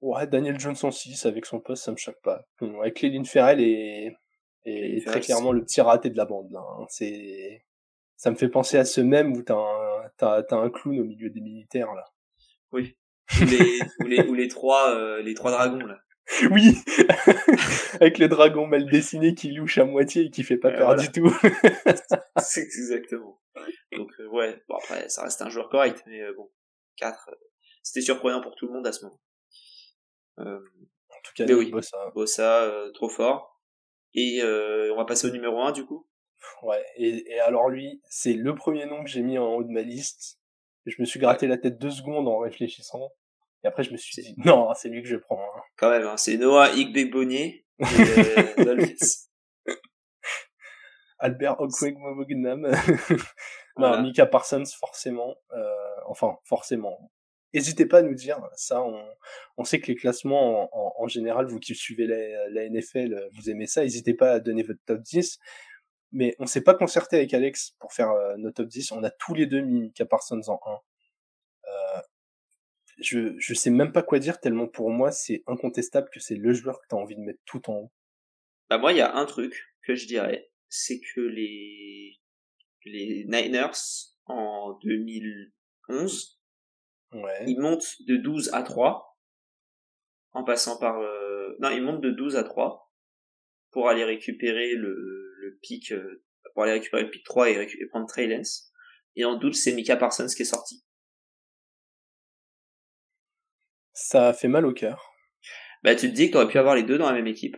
Ouais, Daniel Jones en 6 avec son poste, ça me choque pas. Ouais, Cléline Ferrell est, est très clairement le petit raté de la bande. Là. Hein. C'est... Ça me fait penser à ce même où t'as un, t'as, t'as un clown au milieu des militaires. là. Oui. Ou les, ou les, ou les, trois, euh, les trois dragons là. Oui, (laughs) avec le dragon mal dessiné qui louche à moitié et qui fait pas peur du tout. (laughs) c'est exactement. Donc euh, ouais, bon après ça reste un joueur correct, mais euh, bon, 4, euh, c'était surprenant pour tout le monde à ce moment. en tout cas, mais oui, Bossa, trop fort. Et on va passer au numéro 1 du coup. Ouais, et, et alors lui, c'est le premier nom que j'ai mis en haut de ma liste. Je me suis gratté la tête deux secondes en réfléchissant. Et après, je me suis dit, non, c'est lui que je prends. Hein. Quand même, hein, c'est Noah Igbe (laughs) Albert Okwegmognam. (laughs) non, Mika Parsons, forcément. Euh, enfin, forcément. N'hésitez pas à nous dire, ça, on, on sait que les classements, en, en, général, vous qui suivez la, la, NFL, vous aimez ça, n'hésitez pas à donner votre top 10. Mais on s'est pas concerté avec Alex pour faire euh, nos top 10. On a tous les deux mis Mika Parsons en 1. Euh, je, je sais même pas quoi dire tellement pour moi c'est incontestable que c'est le joueur que tu as envie de mettre tout en haut. Bah moi il y a un truc que je dirais, c'est que les les Niners en 2011 ouais. ils montent de 12 à 3 en passant par euh... non ils montent de 12 à 3 pour aller récupérer le, le pic euh, pour aller récupérer le pic 3 et, et prendre Trey Lance et en 12 c'est Mika Parsons qui est sorti Ça fait mal au cœur. Bah, tu te dis que t'aurais pu avoir les deux dans la même équipe.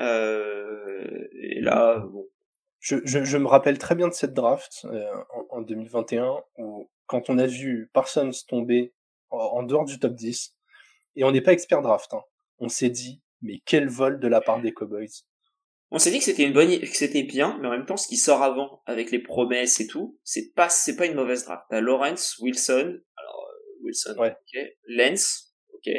Euh, et là, bon. Je, je, je, me rappelle très bien de cette draft euh, en, en, 2021 où quand on a vu Parsons tomber en, dehors du top 10 et on n'est pas expert draft, hein, on s'est dit mais quel vol de la part des Cowboys. On s'est dit que c'était une bonne, que c'était bien, mais en même temps, ce qui sort avant avec les promesses et tout, c'est pas, c'est pas une mauvaise draft. T'as Lawrence, Wilson, Wilson, ouais. ok. Lance, ok.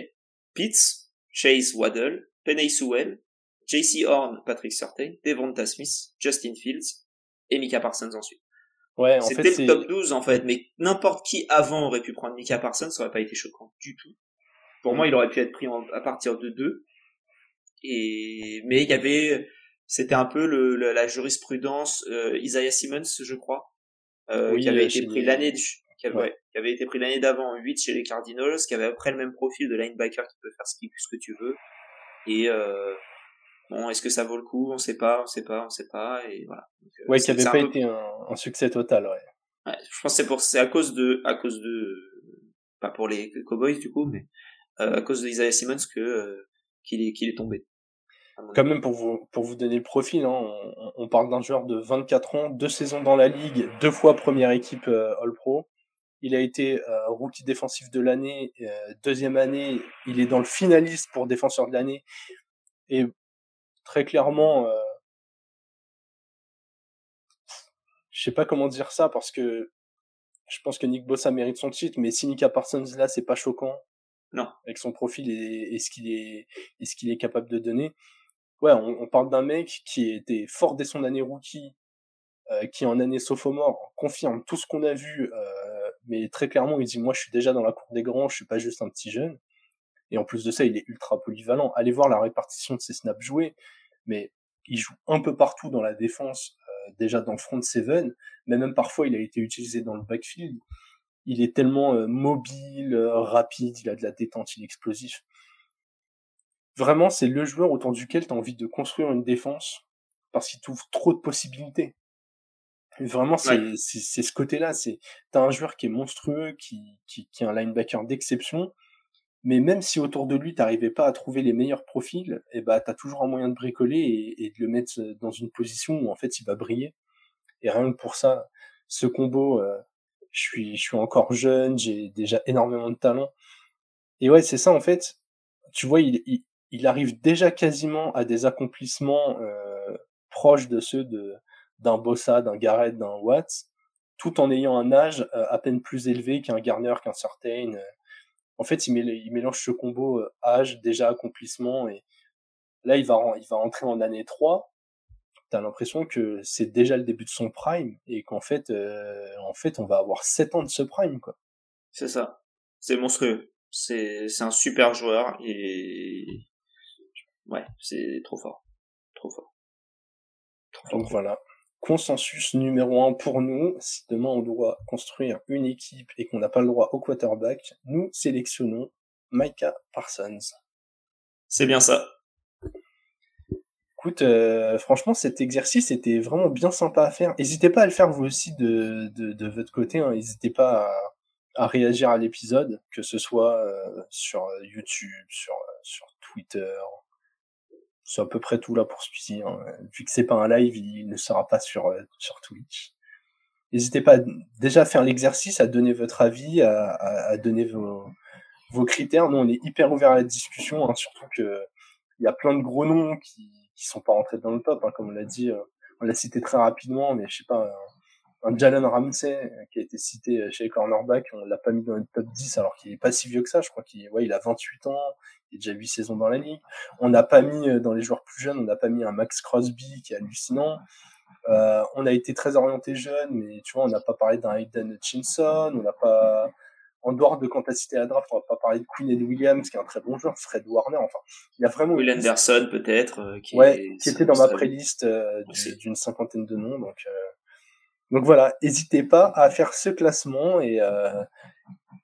Pitts, Chase Waddle, Penny Sewell, JC Horn, Patrick Surtain, Devonta Smith, Justin Fields et Mika Parsons ensuite. Ouais, en C'était le top 12 en fait, mais n'importe qui avant aurait pu prendre Mika Parsons, ça aurait pas été choquant du tout. Pour moi, il aurait pu être pris à partir de 2. Et mais il y avait c'était un peu le, la jurisprudence euh, Isaiah Simmons, je crois, euh, qui avait été pris l'année qui qui avait été pris l'année d'avant 8 chez les Cardinals, qui avait après le même profil de linebacker qui peut faire ce, ce que tu veux. Et euh, bon, est-ce que ça vaut le coup? On sait pas, on sait pas, on sait pas, et voilà. Donc, euh, ouais, qui avait pas été un, un, succès total, ouais. ouais je pense que c'est pour, c'est à cause de, à cause de, pas pour les Cowboys du coup, mais euh, à cause de Isaiah Simmons que euh, qu'il est, qu'il est tombé. Quand même pour vous pour vous donner le profil, hein, on, on, parle d'un joueur de 24 ans, deux saisons dans la ligue, deux fois première équipe euh, All Pro. Il a été euh, rookie défensif de l'année. Euh, deuxième année, il est dans le finaliste pour défenseur de l'année. Et très clairement, euh, je sais pas comment dire ça parce que je pense que Nick Bossa mérite son titre, mais si Nika Parsons là, c'est pas choquant. Non. Avec son profil et, et ce qu'il est, et ce qu'il est capable de donner. Ouais, on, on parle d'un mec qui était fort dès son année rookie, euh, qui en année sophomore confirme tout ce qu'on a vu euh, mais très clairement, il dit moi je suis déjà dans la cour des grands, je suis pas juste un petit jeune. Et en plus de ça, il est ultra polyvalent. Allez voir la répartition de ses snaps joués, mais il joue un peu partout dans la défense, euh, déjà dans front seven, mais même parfois il a été utilisé dans le backfield. Il est tellement mobile, rapide, il a de la détente, il est explosif. Vraiment, c'est le joueur autour duquel tu as envie de construire une défense parce qu'il t'ouvre trop de possibilités. Vraiment, c'est c'est ce côté-là. C'est t'as un joueur qui est monstrueux, qui, qui, qui est un linebacker d'exception, mais même si autour de lui t'arrivais pas à trouver les meilleurs profils, et eh bah t'as toujours un moyen de bricoler et, et, de le mettre dans une position où en fait il va briller. Et rien que pour ça, ce combo, euh, je suis je suis encore jeune, j'ai déjà énormément de talent. Et ouais, c'est ça en fait. Tu vois, il, il, il arrive déjà quasiment à des accomplissements euh, proches de ceux de d'un Bossa, d'un Garrett, d'un Watts, tout en ayant un âge euh, à peine plus élevé qu'un Garner, qu'un Certain. Euh. En fait, il, mélange ce combo euh, âge, déjà accomplissement, et là, il va, il va entrer en année 3. T'as l'impression que c'est déjà le début de son prime, et qu'en fait, en fait, on va avoir 7 ans de ce prime, quoi. C'est ça. C'est monstrueux. C'est, c'est un super joueur, et ouais, c'est trop fort. Trop fort. Trop Donc voilà consensus numéro un pour nous. Si demain on doit construire une équipe et qu'on n'a pas le droit au quarterback, nous sélectionnons Micah Parsons. C'est bien ça. Écoute, euh, franchement, cet exercice était vraiment bien sympa à faire. N'hésitez pas à le faire vous aussi de, de, de votre côté. Hein. N'hésitez pas à, à, réagir à l'épisode, que ce soit euh, sur YouTube, sur, sur Twitter. C'est à peu près tout là pour celui-ci. Hein. Vu que c'est pas un live, il ne sera pas sur, sur Twitch. N'hésitez pas déjà à faire l'exercice, à donner votre avis, à, à, à donner vos, vos critères. Nous, on est hyper ouvert à la discussion, hein, surtout que il y a plein de gros noms qui qui sont pas rentrés dans le top, hein, comme on l'a dit. Euh, on l'a cité très rapidement, mais je sais pas, un, Jalen Ramsey euh, qui a été cité euh, chez les cornerbacks, on l'a pas mis dans le top 10 alors qu'il est pas si vieux que ça. Je crois qu'il ouais, il a 28 ans, il a déjà 8 saisons dans la ligue. On n'a pas mis dans les joueurs plus jeunes, on n'a pas mis un Max Crosby qui est hallucinant. Euh, on a été très orienté jeune, mais tu vois, on n'a pas parlé d'un Hayden Hutchinson, on n'a pas, en dehors de quand t'as cité la draft, on va pas parler de Queen et de Williams, qui est un très bon joueur, Fred Warner, enfin, il y a vraiment... Will Anderson, peut-être, euh, qui, ouais, qui était dans ma playlist euh, d'une cinquantaine de noms, donc... Euh, donc voilà, n'hésitez pas à faire ce classement et,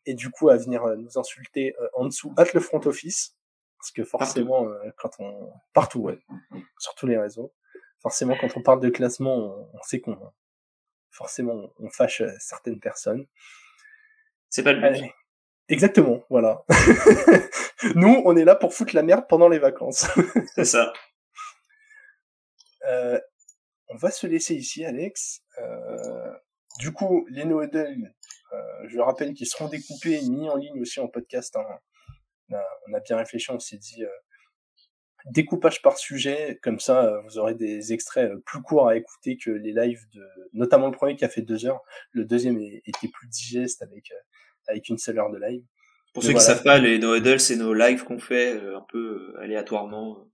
et du coup à venir nous insulter en dessous, at le front office, parce que forcément, quand on... Partout, ouais, sur tous les réseaux. Forcément, quand on parle de classement, on, on sait qu'on... Forcément, on fâche certaines personnes. C'est pas le but. Exactement, voilà. (laughs) Nous, on est là pour foutre la merde pendant les vacances. C'est ça. Euh, on va se laisser ici, Alex. Euh, du coup, les no euh, je rappelle qu'ils seront découpés et mis en ligne aussi en podcast. Hein. On, a, on, a, bien réfléchi, on s'est dit euh, découpage par sujet, comme ça euh, vous aurez des extraits plus courts à écouter que les lives de, notamment le premier qui a fait deux heures, le deuxième était plus digeste avec avec une seule heure de live. Pour ceux qui savent pas, les No Huddle, c'est nos lives qu'on fait euh, un peu euh, aléatoirement, euh,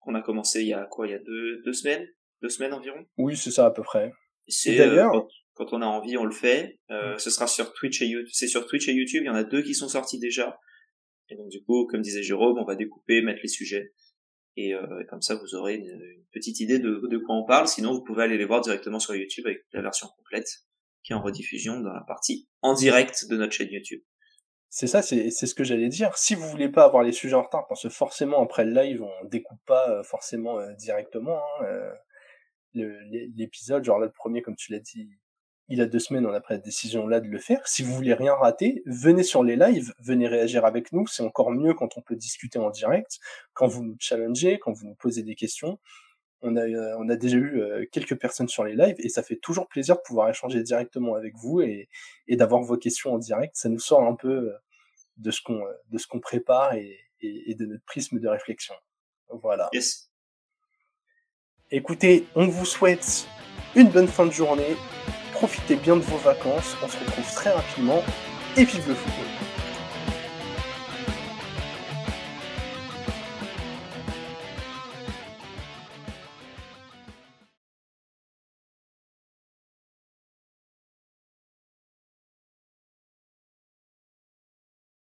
qu'on a commencé il y a quoi, il y a deux, deux semaines, deux semaines environ. Oui, c'est ça à peu près. C'est d'ailleurs quand, quand, on a envie, on le fait. Euh, Ce sera sur Twitch et YouTube. C'est sur Twitch et YouTube. Il y en a deux qui sont sortis déjà. Et donc du coup, comme disait Jérôme, on va découper, mettre les sujets. Et, euh, et comme ça, vous aurez une, une, petite idée de, de quoi on parle. Sinon, vous pouvez aller les voir directement sur YouTube avec la version complète qui est en rediffusion dans la partie en direct de notre chaîne YouTube. C'est ça, c'est ce que j'allais dire. Si vous voulez pas avoir les sujets en retard, parce que forcément après le live, on découpe pas euh, forcément euh, directement hein, euh, l'épisode. Genre là, le premier, comme tu l'as dit, il a deux semaines, on a pris la décision là de le faire. Si vous voulez rien rater, venez sur les lives, venez réagir avec nous. C'est encore mieux quand on peut discuter en direct, quand vous nous challengez, quand vous nous posez des questions on a, euh, on a déjà eu euh, quelques personnes sur les lives et ça fait toujours plaisir de pouvoir échanger directement avec vous et, et d'avoir vos questions en direct. Ça nous sort un peu euh, de ce qu'on de ce qu'on prépare et, et, de notre prisme de réflexion. Voilà. Yes. Écoutez, on vous souhaite une bonne fin de journée. Profitez bien de vos vacances. On se retrouve très rapidement et vive le football.